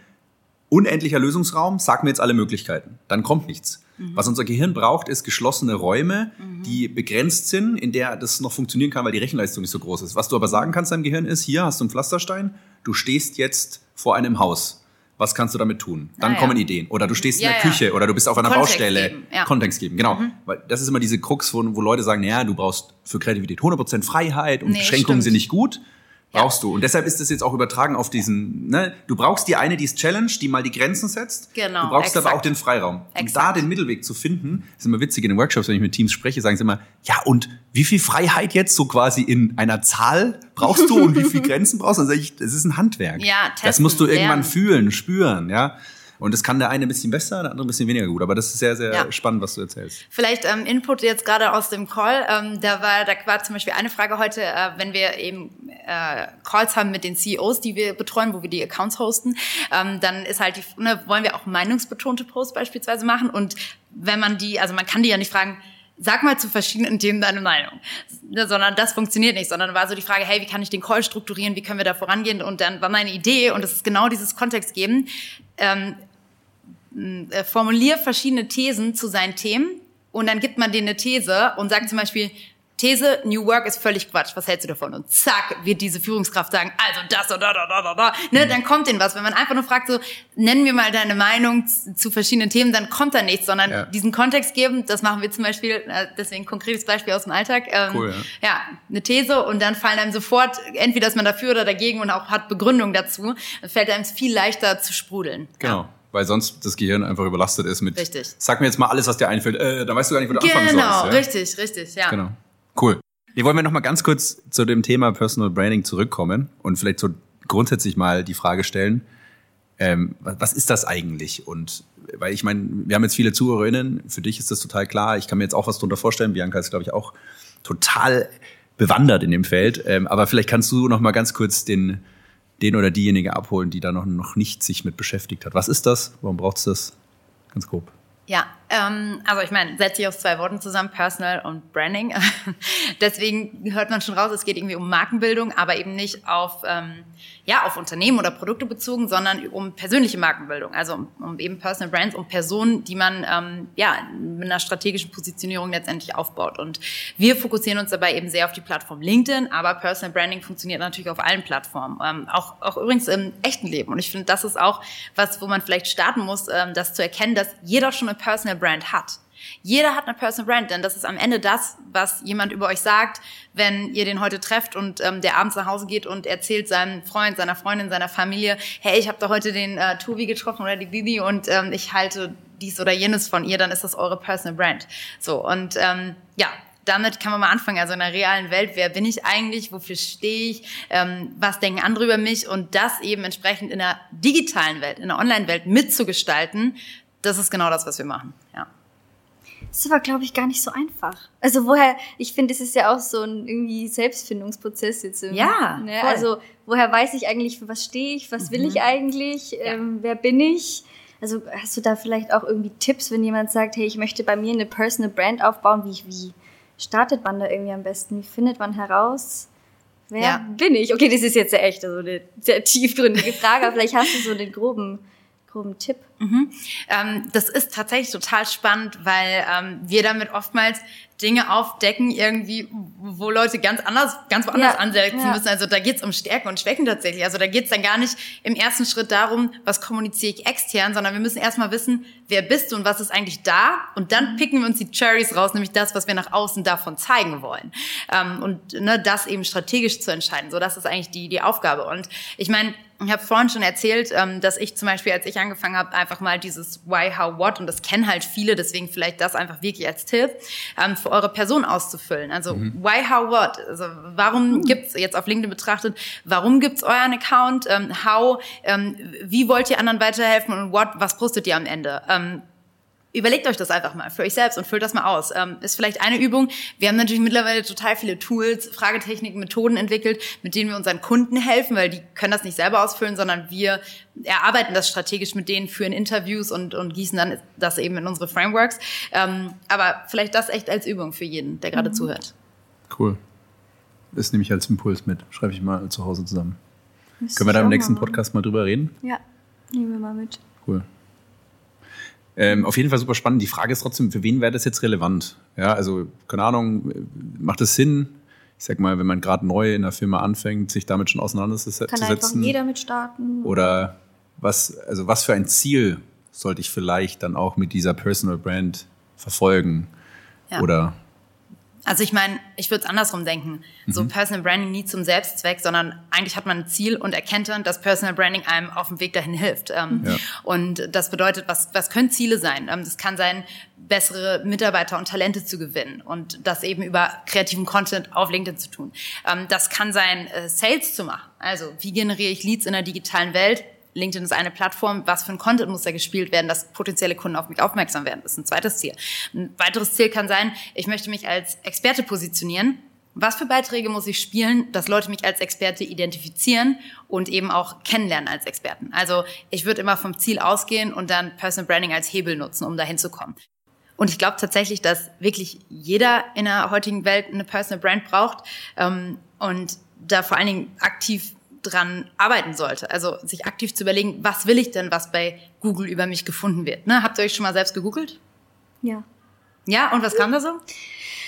unendlicher Lösungsraum, sag mir jetzt alle Möglichkeiten. Dann kommt nichts. Mhm. Was unser Gehirn braucht, ist geschlossene Räume, mhm. die begrenzt sind, in der das noch funktionieren kann, weil die Rechenleistung nicht so groß ist. Was du aber sagen kannst deinem Gehirn ist, hier hast du einen Pflasterstein, du stehst jetzt vor einem Haus was kannst du damit tun? Dann ah, ja. kommen Ideen. Oder du stehst ja, in der Küche oder du bist auf einer Kontext Baustelle. Geben. Ja. Kontext geben, genau. Mhm. Weil das ist immer diese Krux, wo, wo Leute sagen, naja, du brauchst für Kreativität 100% Freiheit und nee, Beschränkungen stimmt. sind nicht gut brauchst du. Und deshalb ist das jetzt auch übertragen auf diesen, ne, du brauchst die eine, die es challenge, die mal die Grenzen setzt. Genau. Du brauchst exakt. aber auch den Freiraum. Exakt. Und da den Mittelweg zu finden, ist immer witzig in den Workshops, wenn ich mit Teams spreche, sagen sie immer, ja, und wie viel Freiheit jetzt so quasi in einer Zahl brauchst du und wie viel Grenzen brauchst du? Dann sage ich, das ist ein Handwerk. Ja, testen, Das musst du irgendwann lernen. fühlen, spüren, ja. Und das kann der eine ein bisschen besser, der andere ein bisschen weniger gut. Aber das ist sehr, sehr ja. spannend, was du erzählst. Vielleicht ähm, Input jetzt gerade aus dem Call. Ähm, da war, da war zum Beispiel eine Frage heute, äh, wenn wir eben äh, Calls haben mit den CEOs, die wir betreuen, wo wir die Accounts hosten, ähm, dann ist halt die, ne, wollen wir auch meinungsbetonte Posts beispielsweise machen. Und wenn man die, also man kann die ja nicht fragen, sag mal zu verschiedenen Themen deine Meinung. Sondern das funktioniert nicht, sondern war so die Frage, hey, wie kann ich den Call strukturieren, wie können wir da vorangehen? Und dann war meine Idee, und das ist genau dieses Kontext geben, ähm, äh, formulier verschiedene Thesen zu seinen Themen und dann gibt man denen eine These und sagt zum Beispiel, These, New Work ist völlig Quatsch. Was hältst du davon? Und zack, wird diese Führungskraft sagen, also das oder da, da, da, da. Ne, dann kommt denen was. Wenn man einfach nur fragt, so, nennen wir mal deine Meinung zu verschiedenen Themen, dann kommt da nichts, sondern ja. diesen Kontext geben, das machen wir zum Beispiel, äh, deswegen konkretes Beispiel aus dem Alltag. Ähm, cool, ja. ja, eine These und dann fallen einem sofort, entweder ist man dafür oder dagegen und auch hat Begründung dazu, dann fällt einem viel leichter zu sprudeln. Genau. Ja weil sonst das Gehirn einfach überlastet ist mit. Richtig. Sag mir jetzt mal alles, was dir einfällt. Äh, dann weißt du gar nicht, wo du genau, anfangen sollst. Genau, ja? richtig, richtig, ja. Genau. Cool. Wir wollen wir noch mal ganz kurz zu dem Thema Personal Branding zurückkommen und vielleicht so grundsätzlich mal die Frage stellen, ähm, was ist das eigentlich? Und weil ich meine, wir haben jetzt viele Zuhörerinnen, für dich ist das total klar. Ich kann mir jetzt auch was darunter vorstellen. Bianca ist, glaube ich, auch total bewandert in dem Feld. Ähm, aber vielleicht kannst du noch mal ganz kurz den, den oder diejenige abholen, die da noch, noch nicht sich mit beschäftigt hat. Was ist das? Warum braucht es das? Ganz grob. Ja, ähm, also ich meine, setze ich aus zwei Worten zusammen, Personal und Branding. Deswegen hört man schon raus, es geht irgendwie um Markenbildung, aber eben nicht auf, ähm, ja, auf Unternehmen oder Produkte bezogen, sondern um persönliche Markenbildung. Also um, um eben Personal Brands, um Personen, die man ähm, ja, mit einer strategischen Positionierung letztendlich aufbaut. Und wir fokussieren uns dabei eben sehr auf die Plattform LinkedIn, aber Personal Branding funktioniert natürlich auf allen Plattformen, ähm, auch, auch übrigens im echten Leben. Und ich finde, das ist auch was, wo man vielleicht starten muss, ähm, das zu erkennen, dass jeder schon eine Personal Brand hat. Jeder hat eine Personal Brand, denn das ist am Ende das, was jemand über euch sagt, wenn ihr den heute trefft und ähm, der abends nach Hause geht und erzählt seinem Freund, seiner Freundin, seiner Familie, hey, ich habe da heute den äh, Tobi getroffen oder die Bibi und ähm, ich halte dies oder jenes von ihr, dann ist das eure Personal Brand. So und ähm, ja, damit kann man mal anfangen. Also in der realen Welt, wer bin ich eigentlich, wofür stehe ich, ähm, was denken andere über mich und das eben entsprechend in der digitalen Welt, in der Online-Welt mitzugestalten, das ist genau das, was wir machen. Ist aber, glaube ich, gar nicht so einfach. Also woher, ich finde, es ist ja auch so ein irgendwie Selbstfindungsprozess jetzt. Irgendwie, ja, ne? Also woher weiß ich eigentlich, für was stehe ich, was will mhm. ich eigentlich, ja. ähm, wer bin ich? Also hast du da vielleicht auch irgendwie Tipps, wenn jemand sagt, hey, ich möchte bei mir eine Personal Brand aufbauen, wie, wie startet man da irgendwie am besten? Wie findet man heraus, wer ja. bin ich? Okay, das ist jetzt echt so eine sehr tiefgründige Frage, aber vielleicht hast du so den groben groben Tipp? Mhm. Ähm, das ist tatsächlich total spannend, weil ähm, wir damit oftmals Dinge aufdecken, irgendwie, wo Leute ganz anders, ganz woanders ja, ansetzen ja. müssen. Also da geht's um Stärken und Schwächen tatsächlich. Also da geht's dann gar nicht im ersten Schritt darum, was kommuniziere ich extern, sondern wir müssen erstmal wissen, wer bist du und was ist eigentlich da. Und dann mhm. picken wir uns die Cherries raus, nämlich das, was wir nach außen davon zeigen wollen. Ähm, und ne, das eben strategisch zu entscheiden. So, das ist eigentlich die, die Aufgabe. Und ich meine, ich habe vorhin schon erzählt, ähm, dass ich zum Beispiel, als ich angefangen habe, einfach mal dieses Why, How, What, und das kennen halt viele, deswegen vielleicht das einfach wirklich als Tipp, ähm, für eure Person auszufüllen. Also mhm. Why, How, What? Also warum mhm. gibt's jetzt auf LinkedIn betrachtet, warum gibt's euren Account? Ähm, how, wie wollt ihr anderen weiterhelfen? Und What, was postet ihr am Ende? Überlegt euch das einfach mal für euch selbst und füllt das mal aus. Ähm, ist vielleicht eine Übung. Wir haben natürlich mittlerweile total viele Tools, Fragetechniken, Methoden entwickelt, mit denen wir unseren Kunden helfen, weil die können das nicht selber ausfüllen, sondern wir erarbeiten das strategisch mit denen, führen Interviews und, und gießen dann das eben in unsere Frameworks. Ähm, aber vielleicht das echt als Übung für jeden, der gerade mhm. zuhört. Cool. Das nehme ich als Impuls mit. Schreibe ich mal zu Hause zusammen. Können wir da im nächsten Podcast mal drüber reden? Ja, nehmen wir mal mit. Cool. Ähm, auf jeden Fall super spannend. Die Frage ist trotzdem, für wen wäre das jetzt relevant? Ja, also, keine Ahnung, macht es Sinn, ich sag mal, wenn man gerade neu in der Firma anfängt, sich damit schon auseinanderzusetzen? Kann einfach jeder mit starten. Oder was, also was für ein Ziel sollte ich vielleicht dann auch mit dieser Personal Brand verfolgen? Ja. Oder also ich meine, ich würde es andersrum denken. Mhm. So Personal Branding nie zum Selbstzweck, sondern eigentlich hat man ein Ziel und erkennt dann, dass Personal Branding einem auf dem Weg dahin hilft. Ähm, ja. Und das bedeutet, was, was können Ziele sein? Ähm, das kann sein, bessere Mitarbeiter und Talente zu gewinnen und das eben über kreativen Content auf LinkedIn zu tun. Ähm, das kann sein, äh, Sales zu machen. Also wie generiere ich Leads in der digitalen Welt? LinkedIn ist eine Plattform, was für ein Content muss da gespielt werden, dass potenzielle Kunden auf mich aufmerksam werden. Das ist ein zweites Ziel. Ein weiteres Ziel kann sein, ich möchte mich als Experte positionieren. Was für Beiträge muss ich spielen, dass Leute mich als Experte identifizieren und eben auch kennenlernen als Experten? Also ich würde immer vom Ziel ausgehen und dann Personal Branding als Hebel nutzen, um dahin zu kommen. Und ich glaube tatsächlich, dass wirklich jeder in der heutigen Welt eine Personal Brand braucht ähm, und da vor allen Dingen aktiv dran arbeiten sollte. Also sich aktiv zu überlegen, was will ich denn, was bei Google über mich gefunden wird. Ne? Habt ihr euch schon mal selbst gegoogelt? Ja. Ja, und was kam da so?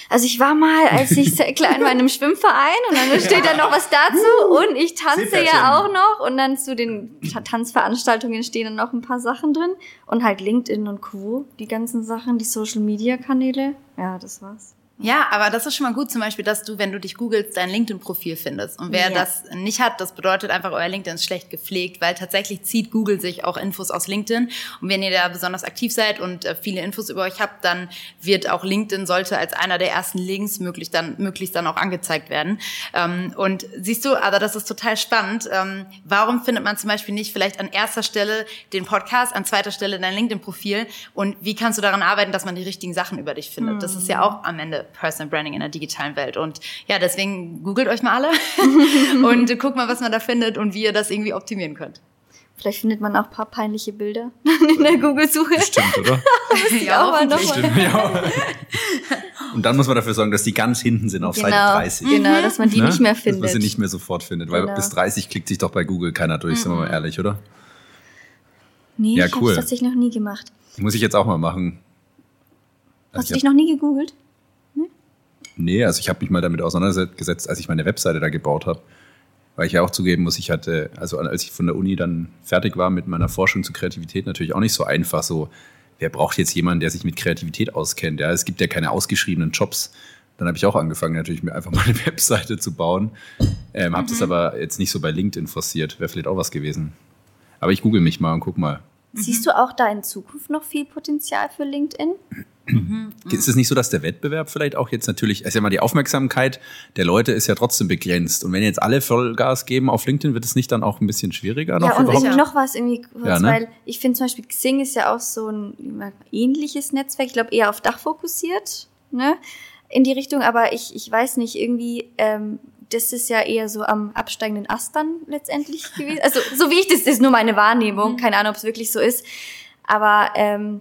Also ich war mal, als ich sehr klein war, in einem Schwimmverein und dann steht da noch was dazu und ich tanze ja auch noch und dann zu den Tanzveranstaltungen stehen dann noch ein paar Sachen drin und halt LinkedIn und Co., die ganzen Sachen, die Social-Media-Kanäle. Ja, das war's. Ja, aber das ist schon mal gut, zum Beispiel, dass du, wenn du dich googelst, dein LinkedIn-Profil findest. Und wer ja. das nicht hat, das bedeutet einfach, euer LinkedIn ist schlecht gepflegt, weil tatsächlich zieht Google sich auch Infos aus LinkedIn. Und wenn ihr da besonders aktiv seid und äh, viele Infos über euch habt, dann wird auch LinkedIn sollte als einer der ersten Links möglich dann, möglichst dann auch angezeigt werden. Ähm, und siehst du, aber das ist total spannend. Ähm, warum findet man zum Beispiel nicht vielleicht an erster Stelle den Podcast, an zweiter Stelle dein LinkedIn-Profil? Und wie kannst du daran arbeiten, dass man die richtigen Sachen über dich findet? Das ist ja auch am Ende Personal Branding in der digitalen Welt. Und ja, deswegen googelt euch mal alle und guckt mal, was man da findet und wie ihr das irgendwie optimieren könnt. Vielleicht findet man auch ein paar peinliche Bilder in der Google-Suche. Stimmt, oder? ja, auch mal Stimmt, ja. Und dann muss man dafür sorgen, dass die ganz hinten sind auf genau, Seite 30. Genau, dass man die ne? nicht mehr findet. Dass man sie nicht mehr sofort findet. Weil genau. bis 30 klickt sich doch bei Google keiner durch, mhm. sind wir mal ehrlich, oder? Nee, ja, ich cool. habe das tatsächlich noch nie gemacht. Muss ich jetzt auch mal machen. Hast also du dich noch nie gegoogelt? Nee, also ich habe mich mal damit auseinandergesetzt, als ich meine Webseite da gebaut habe. Weil ich ja auch zugeben muss, ich hatte, also als ich von der Uni dann fertig war mit meiner Forschung zur Kreativität, natürlich auch nicht so einfach so, wer braucht jetzt jemanden, der sich mit Kreativität auskennt? Ja, es gibt ja keine ausgeschriebenen Jobs. Dann habe ich auch angefangen, natürlich mir einfach mal eine Webseite zu bauen. Ähm, mhm. Habe das aber jetzt nicht so bei LinkedIn forciert. Wäre vielleicht auch was gewesen. Aber ich google mich mal und guck mal. Siehst du auch da in Zukunft noch viel Potenzial für LinkedIn? Mhm. Ist es nicht so, dass der Wettbewerb vielleicht auch jetzt natürlich, ist ja mal die Aufmerksamkeit der Leute ist ja trotzdem begrenzt. Und wenn jetzt alle Vollgas geben auf LinkedIn, wird es nicht dann auch ein bisschen schwieriger noch? Ja, und überhaupt? irgendwie noch was irgendwie kurz, ja, ne? weil ich finde zum Beispiel Xing ist ja auch so ein ähnliches Netzwerk, ich glaube eher auf Dach fokussiert, ne? In die Richtung, aber ich, ich weiß nicht, irgendwie, ähm, das ist ja eher so am absteigenden Ast dann letztendlich gewesen. Also so wie ich das, das ist nur meine Wahrnehmung, mhm. keine Ahnung, ob es wirklich so ist. Aber ähm,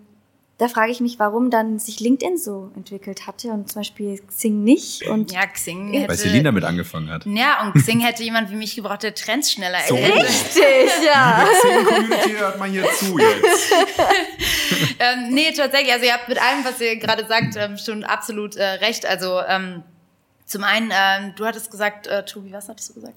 da frage ich mich, warum dann sich LinkedIn so entwickelt hatte und zum Beispiel Xing nicht. Und ja, Xing hätte, Weil Celine damit angefangen hat. Ja, und Xing hätte jemand wie mich gebraucht, der Trends schneller so. Richtig, ja. Xing-Community hört man hier zu jetzt. ähm, nee, tatsächlich, also ihr habt mit allem, was ihr gerade sagt, ähm, schon absolut äh, recht. Also ähm, zum einen, ähm, du hattest gesagt, äh, Tobi, was hattest du gesagt?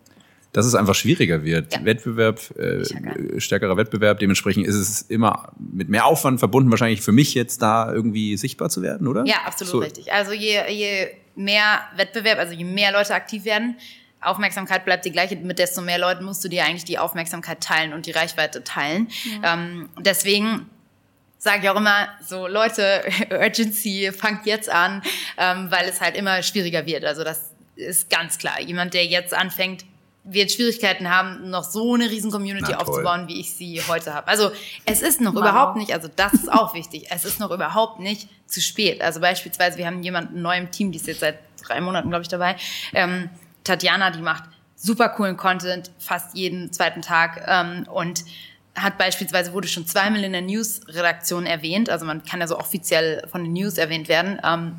Dass es einfach schwieriger wird. Ja. Wettbewerb, äh, stärkerer Wettbewerb. Dementsprechend ist es immer mit mehr Aufwand verbunden, wahrscheinlich für mich jetzt da irgendwie sichtbar zu werden, oder? Ja, absolut so. richtig. Also je, je mehr Wettbewerb, also je mehr Leute aktiv werden, Aufmerksamkeit bleibt die gleiche, mit desto mehr Leuten musst du dir eigentlich die Aufmerksamkeit teilen und die Reichweite teilen. Ja. Ähm, deswegen sage ich auch immer so, Leute, Urgency, fangt jetzt an, ähm, weil es halt immer schwieriger wird. Also das ist ganz klar. Jemand, der jetzt anfängt, wird Schwierigkeiten haben, noch so eine riesen Community aufzubauen, wie ich sie heute habe. Also es ist noch wow. überhaupt nicht, also das ist auch wichtig, es ist noch überhaupt nicht zu spät. Also beispielsweise, wir haben jemanden neu im Team, die ist jetzt seit drei Monaten, glaube ich, dabei. Ähm, Tatjana, die macht super coolen Content, fast jeden zweiten Tag ähm, und hat beispielsweise, wurde schon zweimal in der News-Redaktion erwähnt, also man kann ja so offiziell von den News erwähnt werden. Ähm,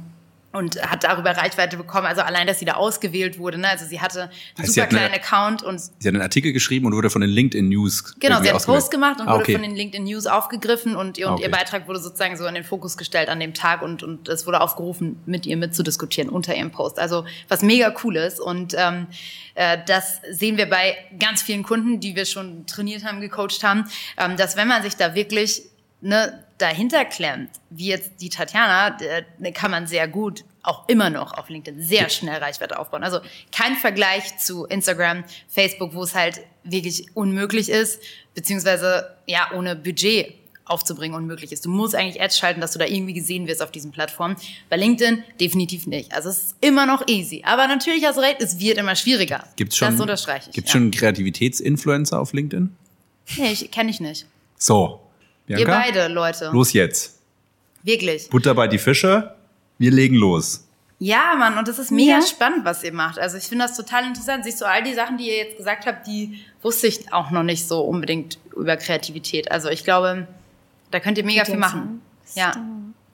und hat darüber Reichweite bekommen. Also allein, dass sie da ausgewählt wurde. Ne? Also sie hatte einen heißt, super kleinen eine, Account und sie hat einen Artikel geschrieben und wurde von den LinkedIn News genau. Sie hat einen Post gemacht und ah, okay. wurde von den LinkedIn News aufgegriffen und, ihr, und okay. ihr Beitrag wurde sozusagen so in den Fokus gestellt an dem Tag und und es wurde aufgerufen, mit ihr mitzudiskutieren unter ihrem Post. Also was mega cool ist und ähm, äh, das sehen wir bei ganz vielen Kunden, die wir schon trainiert haben, gecoacht haben, ähm, dass wenn man sich da wirklich ne, dahinter klemmt, wie jetzt die Tatjana, ne, kann man sehr gut auch immer noch auf LinkedIn sehr schnell Reichweite aufbauen. Also kein Vergleich zu Instagram, Facebook, wo es halt wirklich unmöglich ist, beziehungsweise ja ohne Budget aufzubringen unmöglich ist. Du musst eigentlich Ads schalten, dass du da irgendwie gesehen wirst auf diesen Plattformen. Bei LinkedIn definitiv nicht. Also es ist immer noch easy. Aber natürlich hast du recht, es wird immer schwieriger. Gibt's schon, das unterstreiche ich. Gibt's ja. schon Kreativitätsinfluencer auf LinkedIn? Nee, kenne ich nicht. So, Bianca? Ihr beide, Leute. Los jetzt. Wirklich. Butter bei die Fische. Wir legen los. Ja, Mann, und das ist mega ja. spannend, was ihr macht. Also ich finde das total interessant. Siehst du, all die Sachen, die ihr jetzt gesagt habt, die wusste ich auch noch nicht so unbedingt über Kreativität. Also ich glaube, da könnt ihr mega viel machen. Ja.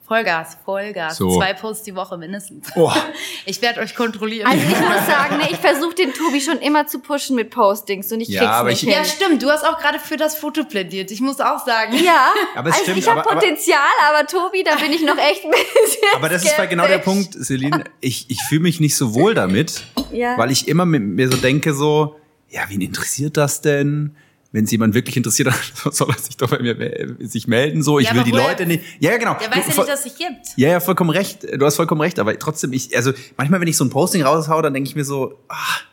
Vollgas, Vollgas. So. Zwei Posts die Woche mindestens. Oh. Ich werde euch kontrollieren. Also ich muss sagen, ne, ich versuche den Tobi schon immer zu pushen mit Postings und ich ja, krieg's aber nicht ich, hin. Ja, stimmt. Du hast auch gerade für das Foto plädiert. Ich muss auch sagen. Ja, aber es also stimmt, ich habe Potenzial, aber, Tobi, da bin ich noch echt ein bisschen Aber das ist halt genau der Punkt, Celine. Ich, ich fühle mich nicht so wohl damit, ja. weil ich immer mit mir so denke so, ja, wen interessiert das denn? Wenn es jemand wirklich interessiert, soll er sich doch bei mir sich melden. So, ich ja, will die Leute nicht. Ja, ja, genau. Der weiß ja nicht, dass es sich gibt. Ja, ja, vollkommen recht. Du hast vollkommen recht. Aber trotzdem, ich, also manchmal, wenn ich so ein Posting raushau, dann denke ich mir so, ach,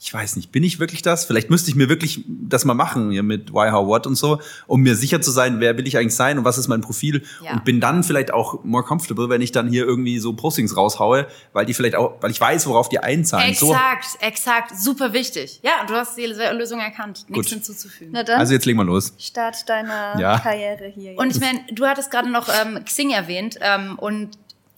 ich weiß nicht, bin ich wirklich das? Vielleicht müsste ich mir wirklich das mal machen, hier mit Why, How, What und so, um mir sicher zu sein, wer will ich eigentlich sein und was ist mein Profil ja. und bin dann vielleicht auch more comfortable, wenn ich dann hier irgendwie so Postings raushaue, weil die vielleicht auch, weil ich weiß, worauf die einzahlen. Exakt, so. exakt, super wichtig. Ja, du hast die Lösung erkannt, nichts Gut. hinzuzufügen. also jetzt legen wir los. Start deiner ja. Karriere hier. Jetzt. Und ich meine, du hattest gerade noch ähm, Xing erwähnt ähm, und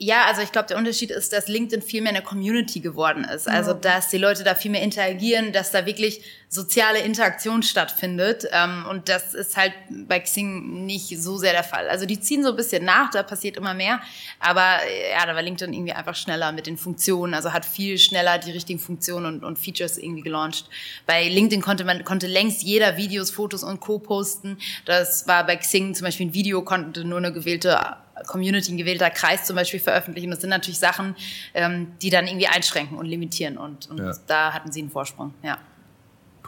ja, also ich glaube, der Unterschied ist, dass LinkedIn viel mehr eine Community geworden ist. Also, dass die Leute da viel mehr interagieren, dass da wirklich soziale Interaktion stattfindet. Ähm, und das ist halt bei Xing nicht so sehr der Fall. Also, die ziehen so ein bisschen nach, da passiert immer mehr. Aber ja, da war LinkedIn irgendwie einfach schneller mit den Funktionen. Also hat viel schneller die richtigen Funktionen und, und Features irgendwie gelauncht. Bei LinkedIn konnte man, konnte längst jeder Videos, Fotos und Co. posten. Das war bei Xing zum Beispiel ein Video, konnte nur eine gewählte Community, ein gewählter Kreis zum Beispiel veröffentlichen. Das sind natürlich Sachen, ähm, die dann irgendwie einschränken und limitieren. Und, und ja. da hatten sie einen Vorsprung, ja.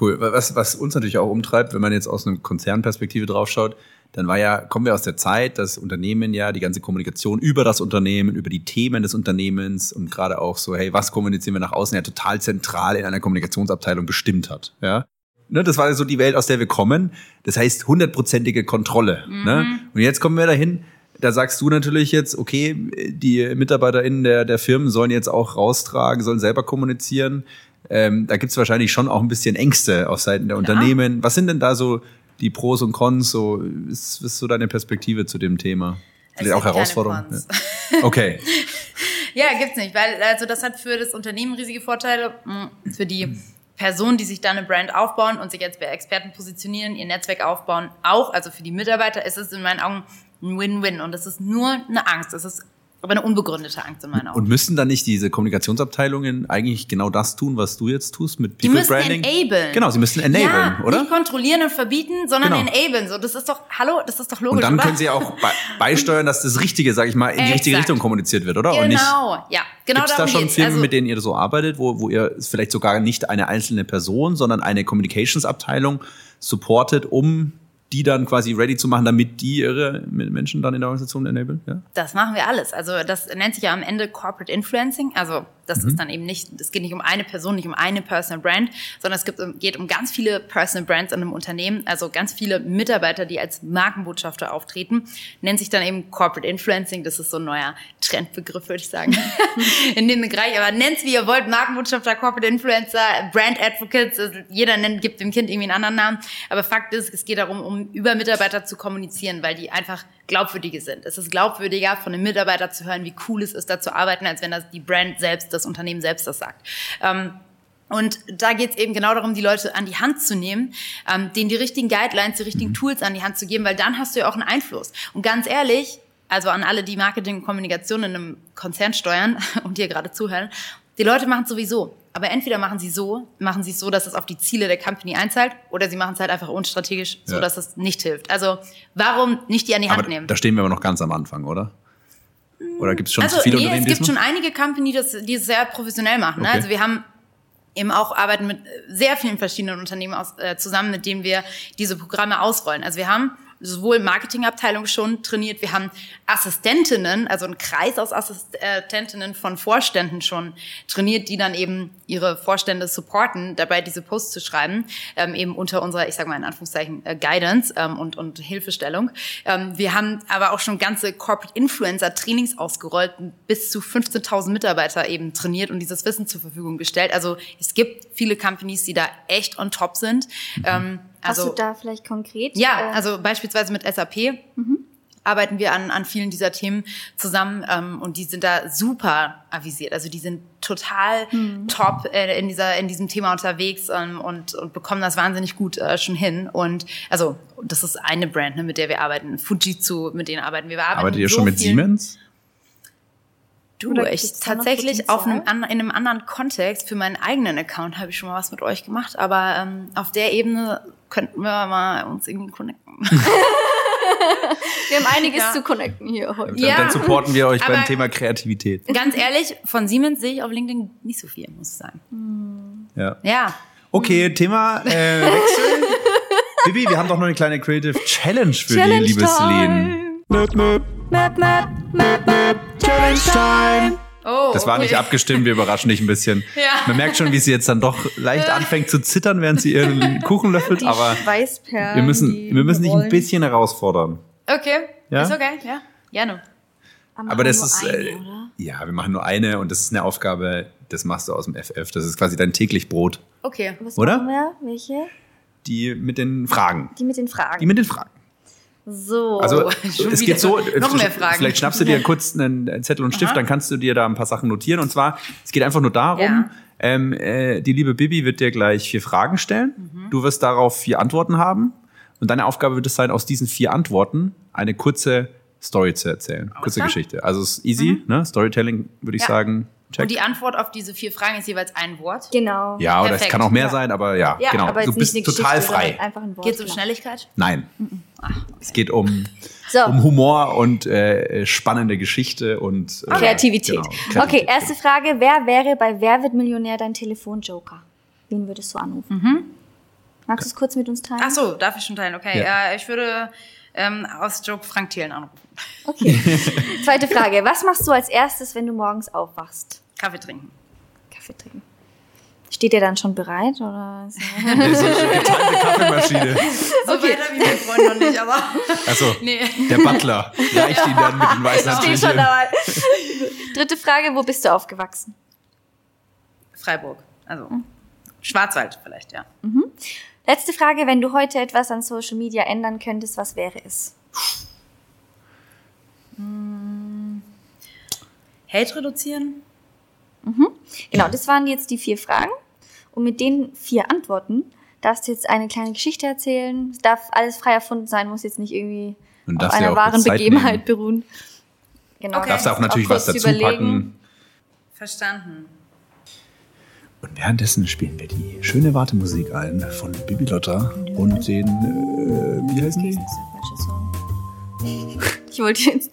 Cool. Was, was uns natürlich auch umtreibt, wenn man jetzt aus einer Konzernperspektive draufschaut, dann war ja, kommen wir aus der Zeit, dass Unternehmen ja die ganze Kommunikation über das Unternehmen, über die Themen des Unternehmens und gerade auch so, hey, was kommunizieren wir nach außen, ja total zentral in einer Kommunikationsabteilung bestimmt hat. Ja? Ne, das war so die Welt, aus der wir kommen. Das heißt hundertprozentige Kontrolle. Ne? Mhm. Ne? Und jetzt kommen wir dahin, da sagst du natürlich jetzt, okay, die MitarbeiterInnen der, der Firmen sollen jetzt auch raustragen, sollen selber kommunizieren. Ähm, da gibt's wahrscheinlich schon auch ein bisschen Ängste auf Seiten der Unternehmen. Was sind denn da so die Pros und Cons? So, ist, ist so deine Perspektive zu dem Thema? Es Vielleicht auch Herausforderungen? Ja. Okay. Ja, gibt's nicht, weil also das hat für das Unternehmen riesige Vorteile, mm, für die Personen, die sich da eine Brand aufbauen und sich jetzt bei Experten positionieren, ihr Netzwerk aufbauen, auch, also für die Mitarbeiter ist es in meinen Augen ein Win-Win und das ist nur eine Angst, das ist aber eine unbegründete Angst in meinen Augen. Und müssen dann nicht diese Kommunikationsabteilungen eigentlich genau das tun, was du jetzt tust mit Die People müssen Branding? enablen. Genau, sie müssen enablen, ja, oder? Nicht kontrollieren und verbieten, sondern Genau. enablen. So, das ist doch, hallo, das ist doch logisch, Und dann oder? können sie auch bei, beisteuern, dass das Richtige, sag ich mal, in die richtige Exakt. Richtung kommuniziert wird, oder? Und nicht, Genau, ja, genau Gibt es da schon. Firmen, also, mit denen ihr so arbeitet, wo, wo ihr vielleicht sogar nicht eine einzelne Person, sondern eine Communications-Abteilung supportet, um die dann quasi ready zu machen, damit die ihre Menschen dann in der Organisation enablen? Ja? Das machen wir alles. Also das nennt sich ja am Ende Corporate Influencing. Also das Mhm. ist dann eben nicht, es geht nicht um eine Person, nicht um eine Personal Brand, sondern es gibt, geht um ganz viele Personal Brands in einem Unternehmen, also ganz viele Mitarbeiter, die als Markenbotschafter auftreten, nennt sich dann eben Corporate Influencing. Das ist so ein neuer Trendbegriff, würde ich sagen, in dem Bereich. Aber nennt's wie ihr wollt, Markenbotschafter, Corporate Influencer, Brand Advocates, also jeder nennt, gibt dem Kind irgendwie einen anderen Namen. Aber Fakt ist, es geht darum, um über Mitarbeiter zu kommunizieren, weil die einfach glaubwürdige sind. Es ist glaubwürdiger, von einem Mitarbeiter zu hören, wie cool es ist, da zu arbeiten, als wenn das die Brand selbst, das Unternehmen selbst das sagt. Ähm, und da geht es eben genau darum, die Leute an die Hand zu nehmen, ähm, denen die richtigen Guidelines, die richtigen Tools an die Hand zu geben, weil dann hast du ja auch einen Einfluss. Und ganz ehrlich, also an alle, die Marketing und Kommunikation in einem Konzern steuern und hier gerade zuhören, die Leute machen es sowieso. Aber entweder machen sie so, machen sie es so, dass es auf die Ziele der Company einzahlt, oder sie machen es halt einfach unstrategisch, so Ja. dass es nicht hilft. Also warum nicht die an die Hand Aber nehmen? da stehen wir aber noch ganz am Anfang, oder? Oder gibt es schon Also zu viele nee, Unternehmen, es gibt schon einige Company, die es sehr professionell machen. Ne? Okay. Also wir haben eben auch arbeiten mit sehr vielen verschiedenen Unternehmen aus, äh, zusammen, mit denen wir diese Programme ausrollen. Also wir haben sowohl Marketingabteilung schon trainiert, wir haben Assistentinnen, also einen Kreis aus Assistentinnen von Vorständen schon trainiert, die dann eben ihre Vorstände supporten, dabei diese Posts zu schreiben, ähm, eben unter unserer, ich sage mal in Anführungszeichen, äh, Guidance ähm, und, und Hilfestellung. Ähm, wir haben aber auch schon ganze Corporate Influencer Trainings ausgerollt, bis zu 15.000 Mitarbeiter eben trainiert und dieses Wissen zur Verfügung gestellt. Also es gibt viele Companies, die da echt on top sind. Ähm, Hast also du da vielleicht konkret? ja, äh, also beispielsweise mit SAP arbeiten wir an, an vielen dieser Themen zusammen ähm, und die sind da super avisiert. Also die sind total top äh, in, dieser, in diesem Thema unterwegs ähm, und, und bekommen das wahnsinnig gut äh, schon hin. Und also das ist eine Brand, ne, mit der wir arbeiten. Fujitsu, mit denen arbeiten wir. wir arbeiten Arbeitet ihr so schon mit Siemens? Du, ich tatsächlich auf einem, an, in einem anderen Kontext für meinen eigenen Account habe ich schon mal was mit euch gemacht, aber ähm, auf der Ebene könnten wir mal uns irgendwie connecten. wir haben einiges Ja. zu connecten hier heute. Dann, Ja. dann supporten wir euch beim Aber- Thema Kreativität. Ganz ehrlich, von Siemens sehe ich auf LinkedIn nicht so viel, muss ich sagen. Ja. Ja, Okay, Thema äh, Wechsel. Bibi, wir haben doch noch eine kleine Creative Challenge für Challenge die, liebe Celine. time. Möp, möp, Map, map, map, map. Challenge Time. Oh, Das war nicht okay. abgestimmt, wir überraschen dich ein bisschen. Ja. Man merkt schon, wie sie jetzt dann doch leicht anfängt zu zittern, während sie ihren Kuchen löffelt, Die aber wir müssen, die wir müssen dich ein bisschen herausfordern. Okay, Ja? ist okay, ja, gerne. Aber das nur ist, eine, äh, oder? ja, wir machen nur eine und das ist eine Aufgabe, das machst du aus dem FF. Das ist quasi dein täglich Brot. Okay. Was oder? machen wir? Welche? Die mit den Fragen. Die mit den Fragen. Die mit den Fragen. So. Also es geht so, noch mehr Fragen. vielleicht schnappst du dir kurz einen Zettel und Stift, Aha. dann kannst du dir da ein paar Sachen notieren. Und zwar, es geht einfach nur darum, Ja. ähm, äh, die liebe Bibi wird dir gleich vier Fragen stellen. Mhm. Du wirst darauf vier Antworten haben. Und deine Aufgabe wird es sein, aus diesen vier Antworten eine kurze Story zu erzählen. kurze. Geschichte. Also es ist easy, ne? Storytelling würde ich Ja. sagen. Check. Und die Antwort auf diese vier Fragen ist jeweils ein Wort. genau. ja, oder es kann auch mehr Ja. sein, aber ja, Ja, genau. aber jetzt du bist total frei. sondern Einfach ein Wort. Geht es um genau. Schnelligkeit? Nein. Es geht um, So. um Humor und äh, spannende Geschichte und äh, Kreativität. genau, Okay, Kreativität, erste Frage. Wer wäre bei Wer wird Millionär dein Telefonjoker? Wen würdest du anrufen? Magst du es kurz mit uns teilen? Ach so, darf ich schon teilen? Okay, Ja. ja. ich würde ähm, aus Joke Frank Thielen anrufen. Okay. Zweite Frage. Was machst du als erstes, wenn du morgens aufwachst? Kaffee trinken. Kaffee trinken. Steht der dann schon bereit? Oder er- Das ist eine Kaffeemaschine. So Okay. weiter wie mein Freund noch nicht, aber Also, nee. der Butler reicht ihn dann mit den weißen Steht schon dabei. Dritte Frage, wo bist du aufgewachsen? Freiburg. Also Schwarzwald vielleicht, ja. Letzte Frage, wenn du heute etwas an Social Media ändern könntest, was wäre es? Hate reduzieren? Genau, das waren jetzt die vier Fragen. Und mit den vier Antworten darfst du jetzt eine kleine Geschichte erzählen. Es darf alles frei erfunden sein, muss jetzt nicht irgendwie Und auf einer auch wahren Begebenheit nehmen. beruhen. Genau. Okay. Darfst du auch natürlich was kurz dazu überlegen. packen. Verstanden. Und währenddessen spielen wir die schöne Wartemusik ein von Bibi Lotta und den, äh, wie heißen die? Ich wollte jetzt.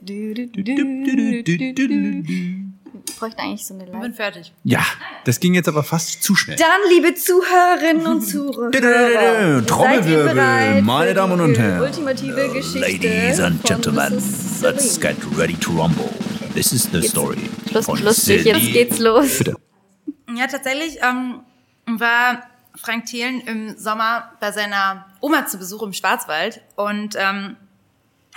Bräuchten eigentlich so eine Ich bin Live. fertig. Ja, das ging jetzt aber fast zu schnell. Dann, liebe Zuhörerinnen und Zuhörer, Trommelwirbel, seid ihr bereit meine Damen und Herren. Ultimative Geschichte. Ladies and gentlemen, let's get ready to rumble. This is the story Schluss, lustig, jetzt geht's los. Bitte. Ja, tatsächlich ähm, war Frank Thelen im Sommer bei seiner Oma zu Besuch im Schwarzwald und ähm,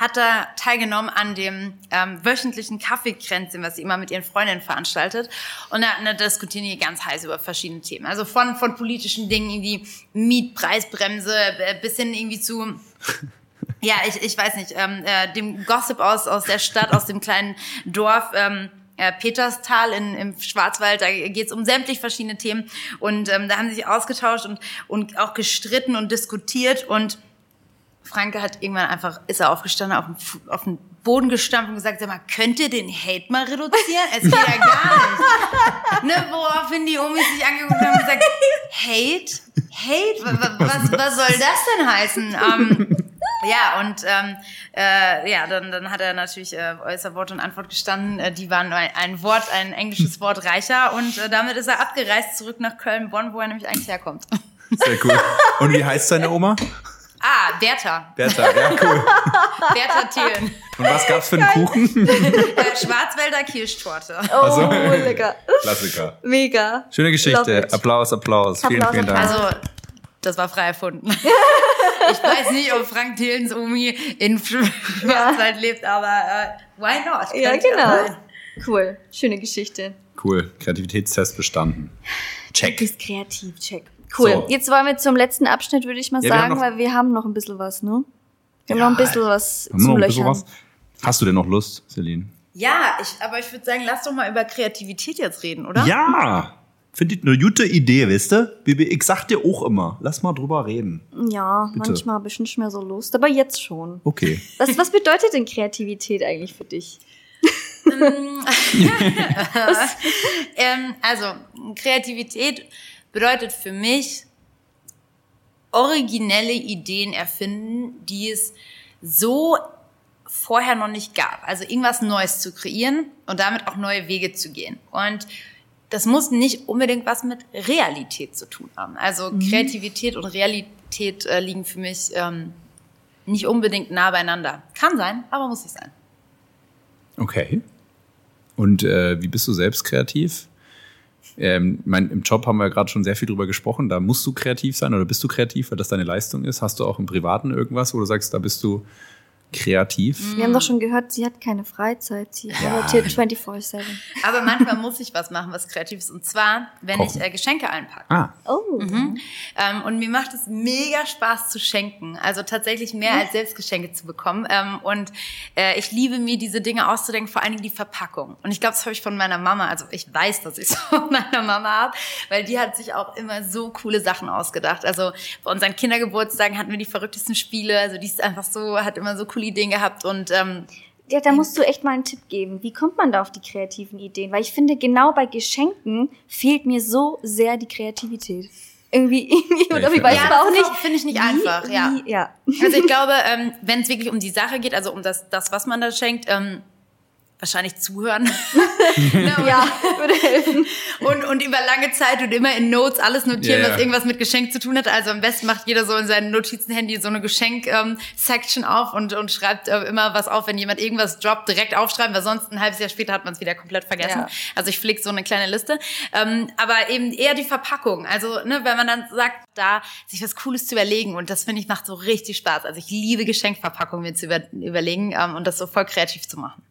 hat da teilgenommen an dem ähm, wöchentlichen Kaffeekränzchen, was sie immer mit ihren Freundinnen veranstaltet. Und da, da diskutieren die ganz heiß über verschiedene Themen. Also von, von politischen Dingen wie Mietpreisbremse äh, bis hin irgendwie zu ja, ich, ich weiß nicht, ähm, äh, dem Gossip aus, aus der Stadt, aus dem kleinen Dorf ähm, äh, Peterstal in, im Schwarzwald, da geht's um sämtlich verschiedene Themen und ähm, da haben sie sich ausgetauscht und, und auch gestritten und diskutiert und Franke hat irgendwann einfach, ist er aufgestanden, auf den, auf den Boden gestampft und gesagt, sag mal, könnt ihr den Hate mal reduzieren? Es geht ja gar nicht. Ne, woraufhin die Omis sich angeguckt haben und gesagt, Hate? Hate? Wa- wa- Was, was soll das denn heißen? Ähm, ja, und ähm, äh, ja, dann, dann hat er natürlich äh, äußer Wort und Antwort gestanden. Äh, die waren ein, ein Wort, ein englisches Wort reicher und äh, damit ist er abgereist zurück nach Köln-Bonn, wo er nämlich eigentlich herkommt. Sehr cool. Und wie heißt seine Oma? Ah, Bertha. Bertha, ja, cool. Bertha Thelen. Und was gab's für einen Kuchen? Äh, Schwarzwälder Kirschtorte. Oh, lecker. Klassiker. Mega. Schöne Geschichte. it. Applaus, Applaus. Vielen, Applaus, vielen Dank. Applaus. Also, das war frei erfunden. ich weiß nicht, ob Frank Thelens Omi in Schwarzwald lebt, aber äh, why not? Ja, genau. Cool. Schöne Geschichte. Cool. Kreativitätstest bestanden. Du Check. bist kreativ, check. Cool. So. Jetzt wollen wir zum letzten Abschnitt, würde ich mal Ja, wir sagen, noch- weil wir haben noch ein bisschen was, ne? Wir haben Ja, noch ein bisschen was Haben wir zu noch ein bisschen löchern. was? Hast du denn noch Lust, Celine? Ja, ich, aber ich würde sagen, lass doch mal über Kreativität jetzt reden, oder? Ja. Finde ich eine gute Idee, weißt du? Bibi, Ich sag dir auch immer, lass mal drüber reden. Ja, Bitte. manchmal habe ich nicht mehr so Lust, aber jetzt schon. Okay. Was, was bedeutet denn Kreativität eigentlich für dich? Ähm, also, Kreativität bedeutet für mich originelle Ideen erfinden, die es so vorher noch nicht gab. Also irgendwas Neues zu kreieren und damit auch neue Wege zu gehen. Und das muss nicht unbedingt was mit Realität zu tun haben. Also Kreativität und Realität äh, liegen für mich ähm, nicht unbedingt nah beieinander. Kann sein, aber muss nicht sein. Okay. Und äh, wie bist du selbst kreativ? Ähm, mein, Im Job haben wir gerade schon sehr viel drüber gesprochen. Da musst du kreativ sein oder bist du kreativ, weil das deine Leistung ist. Hast du auch im Privaten irgendwas, wo du sagst, da bist du kreativ? Wir haben doch schon gehört, sie hat keine Freizeit. Sie arbeitet 24-7. Aber manchmal muss ich was machen, was kreativ ist. Und zwar, wenn Kochen. ich äh, Geschenke einpacke. Ah, Oh. Ähm, und mir macht es mega Spaß zu schenken. Also tatsächlich mehr als selbst Geschenke zu bekommen. Ähm, und äh, ich liebe mir, diese Dinge auszudenken, vor allen Dingen die Verpackung. Und ich glaube, das habe ich von meiner Mama. Also ich weiß, dass ich es von meiner Mama habe, weil die hat sich auch immer so coole Sachen ausgedacht. Also bei unseren Kindergeburtstagen hatten wir die verrücktesten Spiele. Also die ist einfach so, hat immer so coole Ideen gehabt. Und ähm, Ja, da musst du echt mal einen Tipp geben. Wie kommt man da auf die kreativen Ideen? Weil ich finde, genau bei Geschenken fehlt mir so sehr die Kreativität. Irgendwie, irgendwie Ja, oder ich ich weiß ja, aber auch nicht. finde ich nicht wie- einfach, ja. Wie, ja. Also ich glaube, ähm, wenn es wirklich um die Sache geht, also um das, das was man da schenkt, ähm, wahrscheinlich zuhören. ja, würde helfen. Und, und über lange Zeit und immer in Notes alles notieren, ja. was irgendwas mit Geschenk zu tun hat. Also am besten macht jeder so in seinem Notizen-Handy so eine Geschenk-Section auf und, und schreibt äh, immer was auf, wenn jemand irgendwas droppt, direkt aufschreiben, weil sonst ein halbes Jahr später hat man es wieder komplett vergessen. Ja. Also ich pflege so eine kleine Liste. Ähm, aber eben eher die Verpackung. Also ne, wenn man dann sagt, da sich was Cooles zu überlegen und das finde ich macht so richtig Spaß. Also ich liebe Geschenkverpackungen mir zu über, überlegen ähm, und das so voll kreativ zu machen.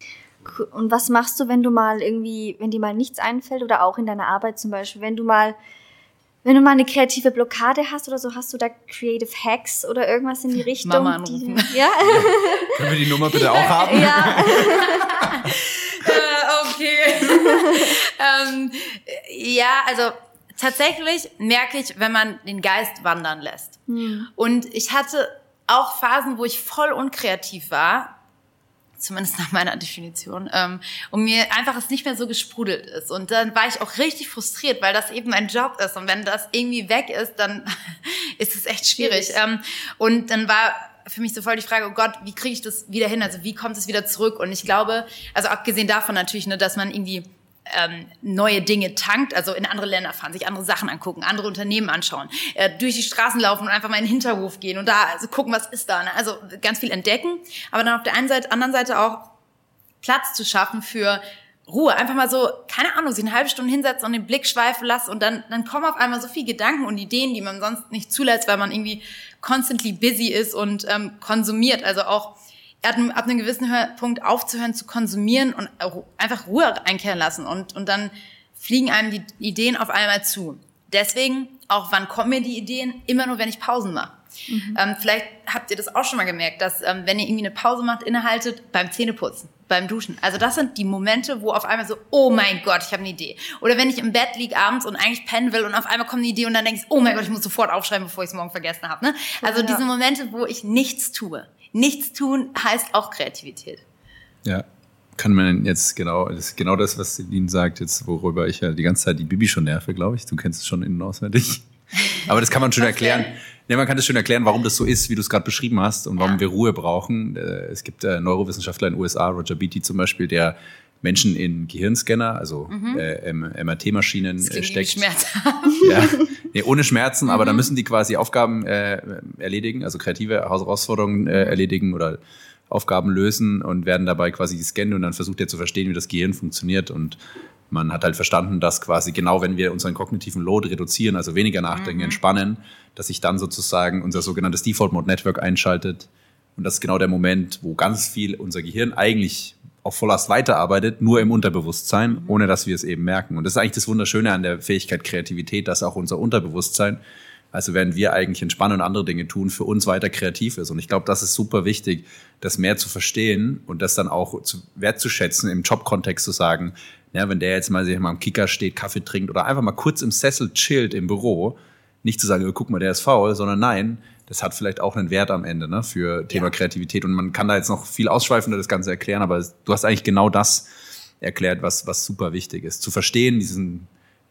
Und was machst du, wenn du mal irgendwie, wenn dir mal nichts einfällt oder auch in deiner Arbeit zum Beispiel, wenn du mal, wenn du mal eine kreative Blockade hast oder so, hast du da Creative Hacks oder irgendwas in die Richtung? Mama die- anrufen. ja, Können wir die Nummer bitte auch haben? ja. Äh, okay. ähm, ja, also tatsächlich merke ich, wenn man den Geist wandern lässt. Und ich hatte auch Phasen, wo ich voll unkreativ war, zumindest nach meiner Definition, ähm, und mir einfach es nicht mehr so gesprudelt ist. Und dann war ich auch richtig frustriert, weil das eben mein Job ist. Und wenn das irgendwie weg ist, dann ist es echt schwierig. Schwierig. Ähm, und dann war für mich so voll die Frage, oh Gott, wie kriege ich das wieder hin? Also wie kommt es wieder zurück? Und ich glaube, also abgesehen davon natürlich, ne, dass man irgendwie ähm, neue Dinge tankt, also in andere Länder fahren, sich andere Sachen angucken, andere Unternehmen anschauen, äh, durch die Straßen laufen und einfach mal in den Hinterhof gehen und da also gucken, was ist da. Ne? Also ganz viel entdecken, aber dann auf der einen Seite, anderen Seite auch Platz zu schaffen für Ruhe. Einfach mal so, keine Ahnung, sich eine halbe Stunde hinsetzen und den Blick schweifen lassen und dann, dann kommen auf einmal so viele Gedanken und Ideen, die man sonst nicht zulässt, weil man irgendwie constantly busy ist und ähm, konsumiert. Also auch ab einem, ab einem gewissen Punkt aufzuhören zu konsumieren und einfach Ruhe einkehren lassen und, und dann fliegen einem die Ideen auf einmal zu. Deswegen, auch wann kommen mir die Ideen? Immer nur, wenn ich Pausen mache. Ähm, vielleicht habt ihr das auch schon mal gemerkt, dass ähm, wenn ihr irgendwie eine Pause macht, innehaltet beim Zähneputzen, beim Duschen. Also das sind die Momente, wo auf einmal so, oh mein Gott, ich habe eine Idee. Oder wenn ich im Bett liege abends und eigentlich pennen will und auf einmal kommt eine Idee und dann denkst, oh mein Gott, ich muss sofort aufschreiben, bevor ich es morgen vergessen habe. Ne? Also Ja. diese Momente, wo ich nichts tue. Nichts tun heißt auch Kreativität. Ja. Kann man jetzt genau, das ist genau das, was Celine sagt, jetzt, worüber ich ja die ganze Zeit die Bibi schon nerve, glaube ich. Du kennst es schon innen auswendig. Aber das kann man schon erklären. Ja, man kann das schon erklären, warum das so ist, wie du es gerade beschrieben hast und warum Ja. wir Ruhe brauchen. Äh, Es gibt äh, Neurowissenschaftler in den USA, Roger Beatty zum Beispiel, der Menschen in Gehirnscanner, also äh, MRT-Maschinen Mhm. Äh, klingt irgendwie steckt. schmerzhaft. Ja, nee, ohne Schmerzen, aber Mhm. da müssen die quasi Aufgaben äh, erledigen, also kreative Herausforderungen äh, erledigen oder Aufgaben lösen und werden dabei quasi gescannt und dann versucht er zu verstehen, wie das Gehirn funktioniert und man hat halt verstanden, dass quasi genau, wenn wir unseren kognitiven Load reduzieren, also weniger nachdenken, Mhm. entspannen, dass sich dann sozusagen unser sogenanntes Default Mode Network einschaltet und das ist genau der Moment, wo ganz viel unser Gehirn eigentlich auf Volllast weiterarbeitet, nur im Unterbewusstsein, ohne dass wir es eben merken. Und das ist eigentlich das Wunderschöne an der Fähigkeit Kreativität, dass auch unser Unterbewusstsein, also während wir eigentlich entspannen und andere Dinge tun, für uns weiter kreativ ist. Und ich glaube, das ist super wichtig, das mehr zu verstehen und das dann auch zu, wertzuschätzen, im Jobkontext zu sagen, ja, wenn der jetzt mal, sich mal am Kicker steht, Kaffee trinkt oder einfach mal kurz im Sessel chillt im Büro, nicht zu sagen, oh, guck mal, der ist faul, sondern nein, das hat vielleicht auch einen Wert am Ende ne, für Thema Ja. Kreativität. Und man kann da jetzt noch viel ausschweifender das Ganze erklären, aber du hast eigentlich genau das erklärt, was, was super wichtig ist. Zu verstehen, diesen,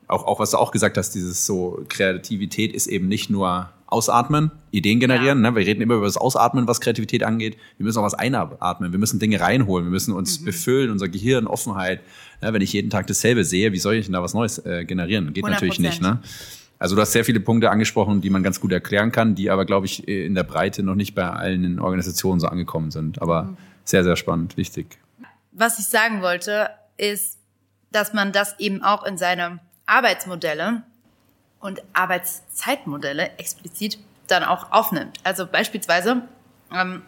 auch, auch was du auch gesagt hast, dieses so, Kreativität ist eben nicht nur ausatmen, Ideen generieren. Ne? Wir reden immer über das Ausatmen, was Kreativität angeht. Wir müssen auch was einatmen. Wir müssen Dinge reinholen. Wir müssen uns befüllen, unser Gehirn, Offenheit. Ne? Wenn ich jeden Tag dasselbe sehe, wie soll ich denn da was Neues äh, generieren? Geht natürlich 100%. nicht. Ne? Also du hast sehr viele Punkte angesprochen, die man ganz gut erklären kann, die aber, glaube ich, in der Breite noch nicht bei allen Organisationen so angekommen sind. Aber sehr, sehr spannend, wichtig. Was ich sagen wollte, ist, dass man das eben auch in seine Arbeitsmodelle und Arbeitszeitmodelle explizit dann auch aufnimmt. Also beispielsweise ähm,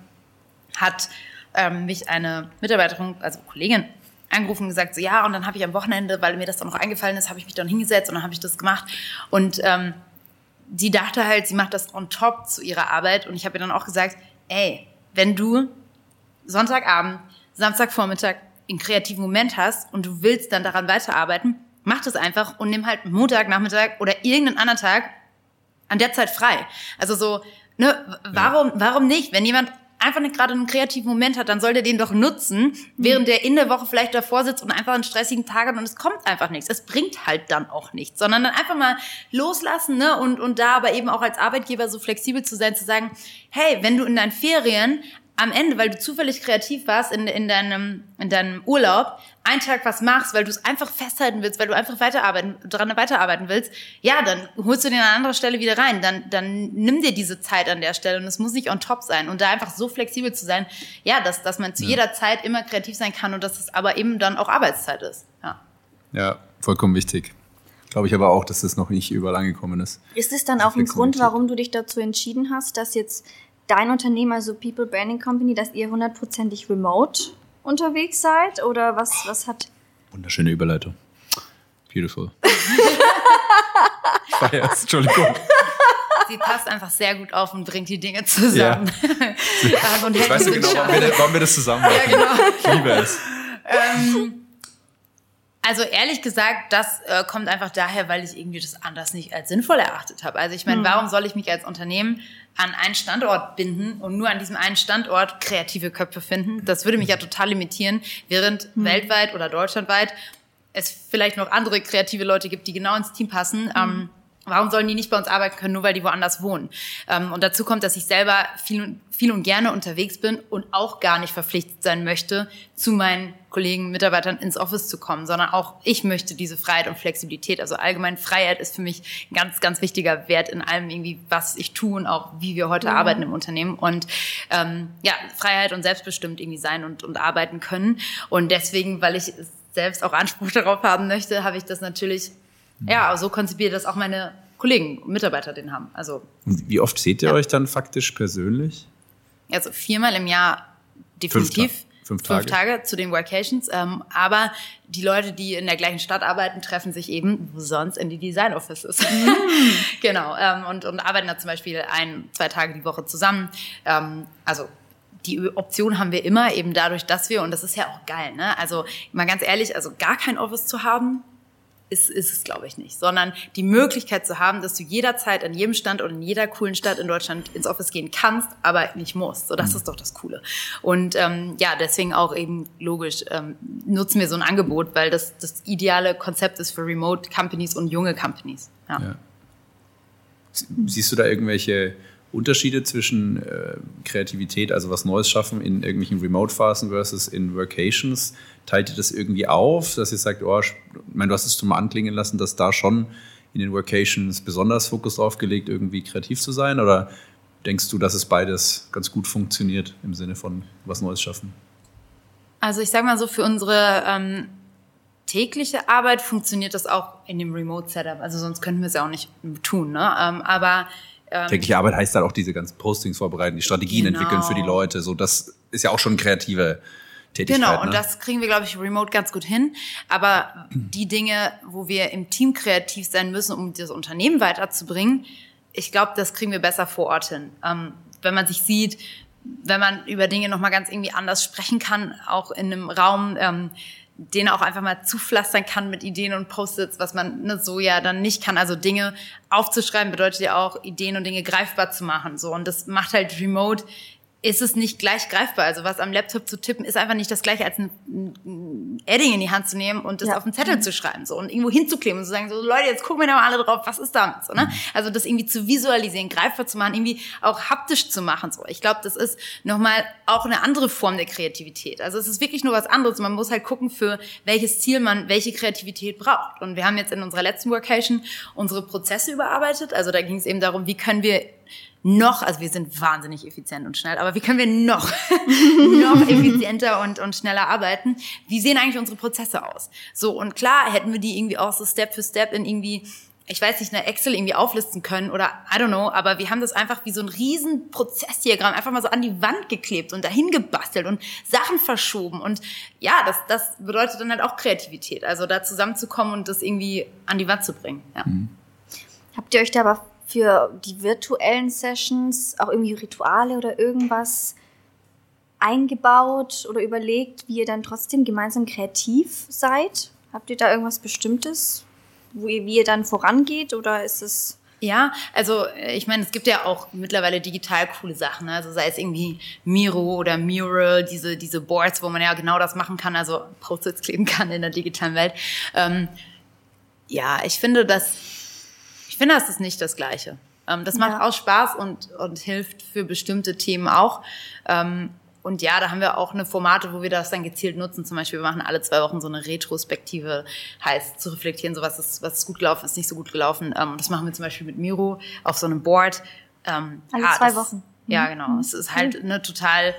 hat ähm, mich eine Mitarbeiterin, also Kollegin, angerufen und gesagt, so ja, und dann habe ich am Wochenende, weil mir das dann noch eingefallen ist, habe ich mich dann hingesetzt und dann habe ich das gemacht. Und ähm, die dachte halt, sie macht das on top zu ihrer Arbeit. Und ich habe ihr dann auch gesagt, ey, wenn du Sonntagabend, Samstagvormittag einen kreativen Moment hast und du willst dann daran weiterarbeiten, mach das einfach und nimm halt Montag, Nachmittag oder irgendeinen anderen Tag an der Zeit frei. Also so, ne, warum, warum nicht? Wenn jemand einfach gerade einen kreativen Moment hat, dann soll der den doch nutzen, während der in der Woche vielleicht davor sitzt und einfach einen stressigen Tag hat und es kommt einfach nichts. Es bringt halt dann auch nichts, sondern dann einfach mal loslassen, ne, und, und da aber eben auch als Arbeitgeber so flexibel zu sein, zu sagen, hey, wenn du in deinen Ferien am Ende, weil du zufällig kreativ warst in, in, deinem, in deinem Urlaub, einen Tag was machst, weil du es einfach festhalten willst, weil du einfach weiterarbeiten, dran weiterarbeiten willst, ja, dann holst du den an anderer Stelle wieder rein. Dann, dann nimm dir diese Zeit an der Stelle und es muss nicht on top sein. Und da einfach so flexibel zu sein, ja, dass, dass man zu ja. jeder Zeit immer kreativ sein kann und dass es aber eben dann auch Arbeitszeit ist. Ja, ja vollkommen wichtig. Glaube ich aber auch, dass das noch nicht überall angekommen ist. Ist es dann auch ein Grund, warum du dich dazu entschieden hast, dass jetzt dein Unternehmen, also People Branding Company, dass ihr hundertprozentig remote unterwegs seid? Oder was, was hat. Wunderschöne Überleitung. Beautiful. ich feier's, Entschuldigung. Sie passt einfach sehr gut auf und bringt die Dinge zusammen. Ja. und ich weiß so genau, warum wir, warum wir, das zusammen machen. Ja, genau. Ich liebe es. Ähm, also ehrlich gesagt, das äh, kommt einfach daher, weil ich irgendwie das anders nicht als sinnvoll erachtet habe. Also ich meine, hm. warum soll ich mich als Unternehmen an einen Standort binden und nur an diesem einen Standort kreative Köpfe finden? Das würde mich ja total limitieren, während hm. weltweit oder deutschlandweit es vielleicht noch andere kreative Leute gibt, die genau ins Team passen. Hm. Ähm, Warum sollen die nicht bei uns arbeiten können, nur weil die woanders wohnen? Ähm, und dazu kommt, dass ich selber viel, viel und gerne unterwegs bin und auch gar nicht verpflichtet sein möchte, zu meinen Kollegen, Mitarbeitern ins Office zu kommen, sondern auch ich möchte diese Freiheit und Flexibilität. Also allgemein Freiheit ist für mich ein ganz, ganz wichtiger Wert in allem irgendwie, was ich tue und auch wie wir heute mhm. arbeiten im Unternehmen. Und ähm, ja, Freiheit und selbstbestimmt irgendwie sein und, und arbeiten können. Und deswegen, weil ich selbst auch Anspruch darauf haben möchte, habe ich das natürlich ja, so konzipiert, dass auch meine Kollegen und Mitarbeiter den haben. Also, und wie oft seht ihr ja. euch dann faktisch persönlich? Also viermal im Jahr definitiv. Fünf, Fünf Tage. Fünf Tage zu den Workations. Ähm, aber die Leute, die in der gleichen Stadt arbeiten, treffen sich eben sonst in die Design Offices. Mhm. genau. Ähm, und, und arbeiten da zum Beispiel ein, zwei Tage die Woche zusammen. Ähm, also die Option haben wir immer, eben dadurch, dass wir, und das ist ja auch geil, ne? Also mal ganz ehrlich, also gar kein Office zu haben, ist, ist es, glaube ich, nicht. Sondern die Möglichkeit zu haben, dass du jederzeit an jedem Stand oder in jeder coolen Stadt in Deutschland ins Office gehen kannst, aber nicht musst. So, das mhm. ist doch das Coole. Und ähm, ja, deswegen auch eben logisch ähm, nutzen wir so ein Angebot, weil das das ideale Konzept ist für Remote Companies und junge Companies. Ja. ja. Siehst du da irgendwelche Unterschiede zwischen äh, Kreativität, also was Neues schaffen in irgendwelchen Remote-Phasen versus in Workations? Teilt ihr das irgendwie auf, dass ihr sagt, oh, ich meine, du hast es mal anklingen lassen, dass da schon in den Workations besonders Fokus drauf gelegt, irgendwie kreativ zu sein? Oder denkst du, dass es beides ganz gut funktioniert im Sinne von was Neues schaffen? Also ich sage mal so, für unsere ähm, tägliche Arbeit funktioniert das auch in dem Remote-Setup. Also sonst könnten wir es ja auch nicht tun. Ne? Ähm, aber ähm, Tägliche Arbeit heißt dann auch diese ganzen Postings vorbereiten, die Strategien genau. entwickeln für die Leute. So, das ist ja auch schon kreative Tätigkeit. Genau, ne? und das kriegen wir, glaube ich, remote ganz gut hin. Aber die Dinge, wo wir im Team kreativ sein müssen, um das Unternehmen weiterzubringen, ich glaube, das kriegen wir besser vor Ort hin. Ähm, wenn man sich sieht, wenn man über Dinge nochmal ganz irgendwie anders sprechen kann, auch in einem Raum, ähm, den auch einfach mal zupflastern kann mit Ideen und Post-its, was man ne, so ja dann nicht kann. Also Dinge aufzuschreiben bedeutet ja auch, Ideen und Dinge greifbar zu machen. So und das macht halt Remote ist es nicht gleich greifbar. Also was am Laptop zu tippen, ist einfach nicht das gleiche, als ein, Edding in die Hand zu nehmen und das ja. auf einen Zettel mhm. zu schreiben so und irgendwo hinzukleben und zu sagen, so Leute, jetzt gucken wir da mal alle drauf, was ist damit? So, ne? Mhm. Also das irgendwie zu visualisieren, greifbar zu machen, irgendwie auch haptisch zu machen. So. Ich glaube, das ist nochmal auch eine andere Form der Kreativität. Also es ist wirklich nur was anderes. Man muss halt gucken, für welches Ziel man welche Kreativität braucht. Und wir haben jetzt in unserer letzten Workation unsere Prozesse überarbeitet. Also da ging es eben darum, wie können wir noch, also wir sind wahnsinnig effizient und schnell, aber wie können wir noch, noch effizienter und, und schneller arbeiten? Wie sehen eigentlich unsere Prozesse aus? So, und klar hätten wir die irgendwie auch so Step für Step in irgendwie ich weiß nicht, eine Excel irgendwie auflisten können oder I don't know, aber wir haben das einfach wie so ein riesen Prozessdiagramm einfach mal so an die Wand geklebt und dahin gebastelt und Sachen verschoben und ja, das, das bedeutet dann halt auch Kreativität, also da zusammenzukommen und das irgendwie an die Wand zu bringen. Ja. Mhm. Habt ihr euch da aber für die virtuellen Sessions auch irgendwie Rituale oder irgendwas eingebaut oder überlegt, wie ihr dann trotzdem gemeinsam kreativ seid? Habt ihr da irgendwas Bestimmtes, wo ihr, wie ihr dann vorangeht oder ist es... Ja, also ich meine, es gibt ja auch mittlerweile digital coole Sachen, ne? also sei es irgendwie Miro oder Mural, diese, diese Boards, wo man ja genau das machen kann, also Post-its kleben kann in der digitalen Welt. Ähm, ja, ich finde, dass ich finde, das ist nicht das Gleiche. Ähm, das macht ja. auch Spaß und, und hilft für bestimmte Themen auch. Ähm, und ja, da haben wir auch eine Formate, wo wir das dann gezielt nutzen. Zum Beispiel, wir machen alle zwei Wochen so eine Retrospektive, heißt zu reflektieren, so was ist, was ist gut gelaufen, ist nicht so gut gelaufen. Ähm, das machen wir zum Beispiel mit Miro auf so einem Board. Ähm, alle ja, zwei das, Wochen. Ja, genau. Mhm. Es ist halt eine total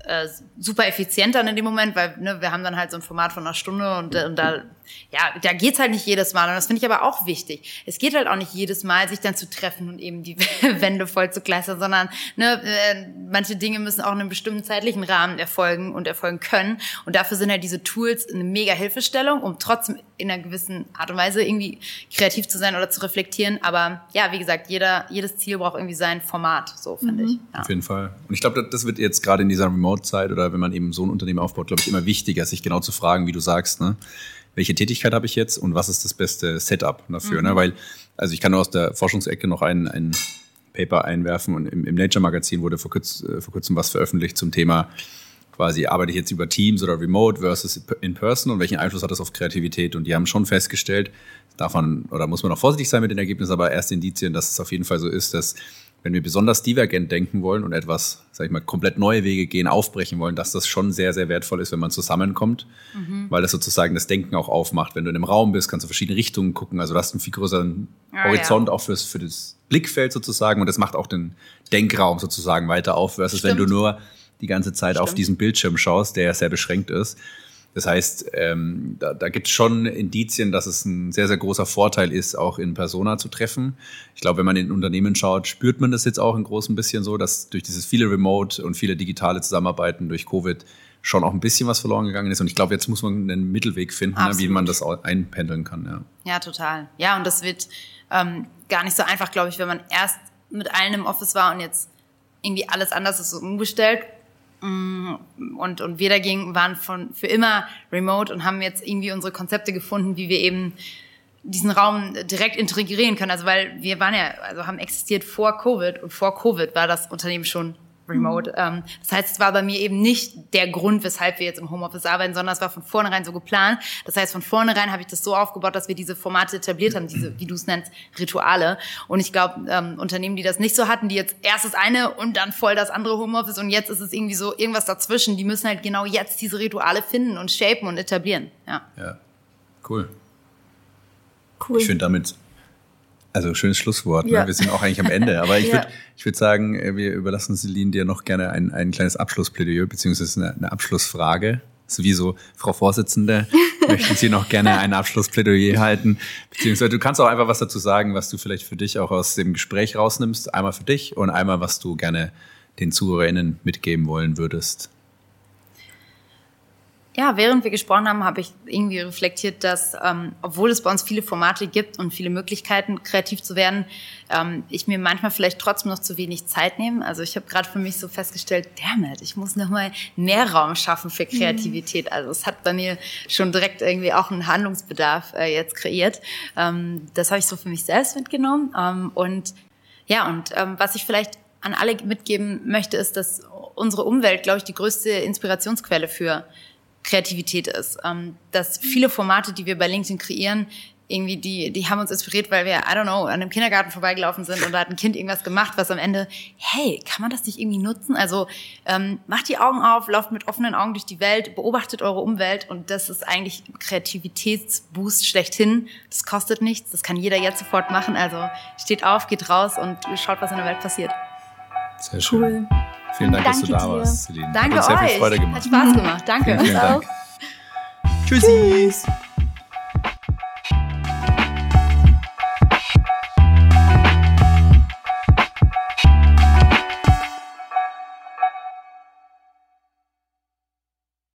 äh, super effizient dann in dem Moment, weil ne, wir haben dann halt so ein Format von einer Stunde und, und da ja, da geht's halt nicht jedes Mal. Und das finde ich aber auch wichtig. Es geht halt auch nicht jedes Mal, sich dann zu treffen und eben die Wände voll zu kleistern, sondern ne, äh, manche Dinge müssen auch in einem bestimmten zeitlichen Rahmen erfolgen und erfolgen können. Und dafür sind halt diese Tools eine mega Hilfestellung, um trotzdem in einer gewissen Art und Weise irgendwie kreativ zu sein oder zu reflektieren. Aber ja, wie gesagt, jeder, jedes Ziel braucht irgendwie sein Format, so finde mhm. ich. Ja. Auf jeden Fall. Und ich glaube, das wird jetzt gerade in dieser Remote-Zeit oder wenn man eben so ein Unternehmen aufbaut, glaube ich, immer wichtiger, sich genau zu fragen, wie du sagst, ne? Welche Tätigkeit habe ich jetzt und was ist das beste Setup dafür. Ne? Mhm. Ne? Weil, also ich kann nur aus der Forschungsecke noch ein, ein Paper einwerfen und im, im Nature Magazin wurde vor, kurz, äh, vor kurzem was veröffentlicht zum Thema quasi arbeite ich jetzt über Teams oder Remote versus in Person und welchen Einfluss hat das auf Kreativität? Und die haben schon festgestellt, davon oder muss man noch vorsichtig sein mit den Ergebnissen, aber erste Indizien, dass es auf jeden Fall so ist, dass wenn wir besonders divergent denken wollen und etwas, sag ich mal, komplett neue Wege gehen, aufbrechen wollen, dass das schon sehr, sehr wertvoll ist, wenn man zusammenkommt, mhm. weil das sozusagen das Denken auch aufmacht. Wenn du in einem Raum bist, kannst du verschiedene Richtungen gucken, also du hast einen viel größeren ah, Horizont ja. auch fürs, für das Blickfeld sozusagen und das macht auch den Denkraum sozusagen weiter auf, versus Stimmt. wenn du nur die ganze Zeit Stimmt. auf diesen Bildschirm schaust, der ja sehr beschränkt ist. Das heißt, ähm, da, da gibt es schon Indizien, dass es ein sehr, sehr großer Vorteil ist, auch in Persona zu treffen. Ich glaube, wenn man in Unternehmen schaut, spürt man das jetzt auch ein großen bisschen so, dass durch dieses viele Remote und viele digitale Zusammenarbeiten durch Covid schon auch ein bisschen was verloren gegangen ist. Und ich glaube, jetzt muss man einen Mittelweg finden, ne, wie man das einpendeln kann. Ja, ja total. Ja, und das wird ähm, gar nicht so einfach, glaube ich, wenn man erst mit allen im Office war und jetzt irgendwie alles anders ist umgestellt und, und wir dagegen waren von, für immer remote und haben jetzt irgendwie unsere Konzepte gefunden, wie wir eben diesen Raum direkt integrieren können. Also weil wir waren ja, also haben existiert vor Covid und vor Covid war das Unternehmen schon remote. Mhm. das heißt, es war bei mir eben nicht der Grund, weshalb wir jetzt im Homeoffice arbeiten, sondern es war von vornherein so geplant. Das heißt, von vornherein habe ich das so aufgebaut, dass wir diese Formate etabliert haben, diese, wie du es nennst, Rituale. Und ich glaube, ähm, Unternehmen, die das nicht so hatten, die jetzt erst das eine und dann voll das andere Homeoffice und jetzt ist es irgendwie so irgendwas dazwischen, die müssen halt genau jetzt diese Rituale finden und shapen und etablieren. Ja. Ja. Cool. Cool. Ich finde damit also schönes Schlusswort. Ne? Ja. Wir sind auch eigentlich am Ende. Aber ich ja. würde ich würd sagen, äh, wir überlassen Celine dir noch gerne ein, ein kleines Abschlussplädoyer beziehungsweise eine, eine Abschlussfrage. So wie so, Frau Vorsitzende, möchten Sie noch gerne ein Abschlussplädoyer halten? Beziehungsweise du kannst auch einfach was dazu sagen, was du vielleicht für dich auch aus dem Gespräch rausnimmst. Einmal für dich und einmal, was du gerne den ZuhörerInnen mitgeben wollen würdest ja, während wir gesprochen haben, habe ich irgendwie reflektiert, dass ähm, obwohl es bei uns viele Formate gibt und viele Möglichkeiten, kreativ zu werden, ähm, ich mir manchmal vielleicht trotzdem noch zu wenig Zeit nehme. Also ich habe gerade für mich so festgestellt, damn it, ich muss noch mal mehr Raum schaffen für Kreativität. Mhm. Also es hat bei mir schon direkt irgendwie auch einen Handlungsbedarf äh, jetzt kreiert. Ähm, das habe ich so für mich selbst mitgenommen. Ähm, und ja, und ähm, was ich vielleicht an alle mitgeben möchte, ist, dass unsere Umwelt, glaube ich, die größte Inspirationsquelle für Kreativität ist. Ähm, dass viele Formate, die wir bei LinkedIn kreieren, irgendwie, die, die haben uns inspiriert, weil wir, I don't know, an einem Kindergarten vorbeigelaufen sind und da hat ein Kind irgendwas gemacht, was am Ende, hey, kann man das nicht irgendwie nutzen? Also ähm, macht die Augen auf, lauft mit offenen Augen durch die Welt, beobachtet eure Umwelt und das ist eigentlich Kreativitätsboost schlechthin. Das kostet nichts, das kann jeder jetzt sofort machen. Also steht auf, geht raus und schaut, was in der Welt passiert. Sehr schön. Cool. Vielen Dank, Danke dass du da dir. warst, Celine. Danke Hat uns sehr euch. Viel Freude gemacht. Hat Spaß gemacht. Danke. Vielen, vielen Dank. Tschüssi. Tschüss.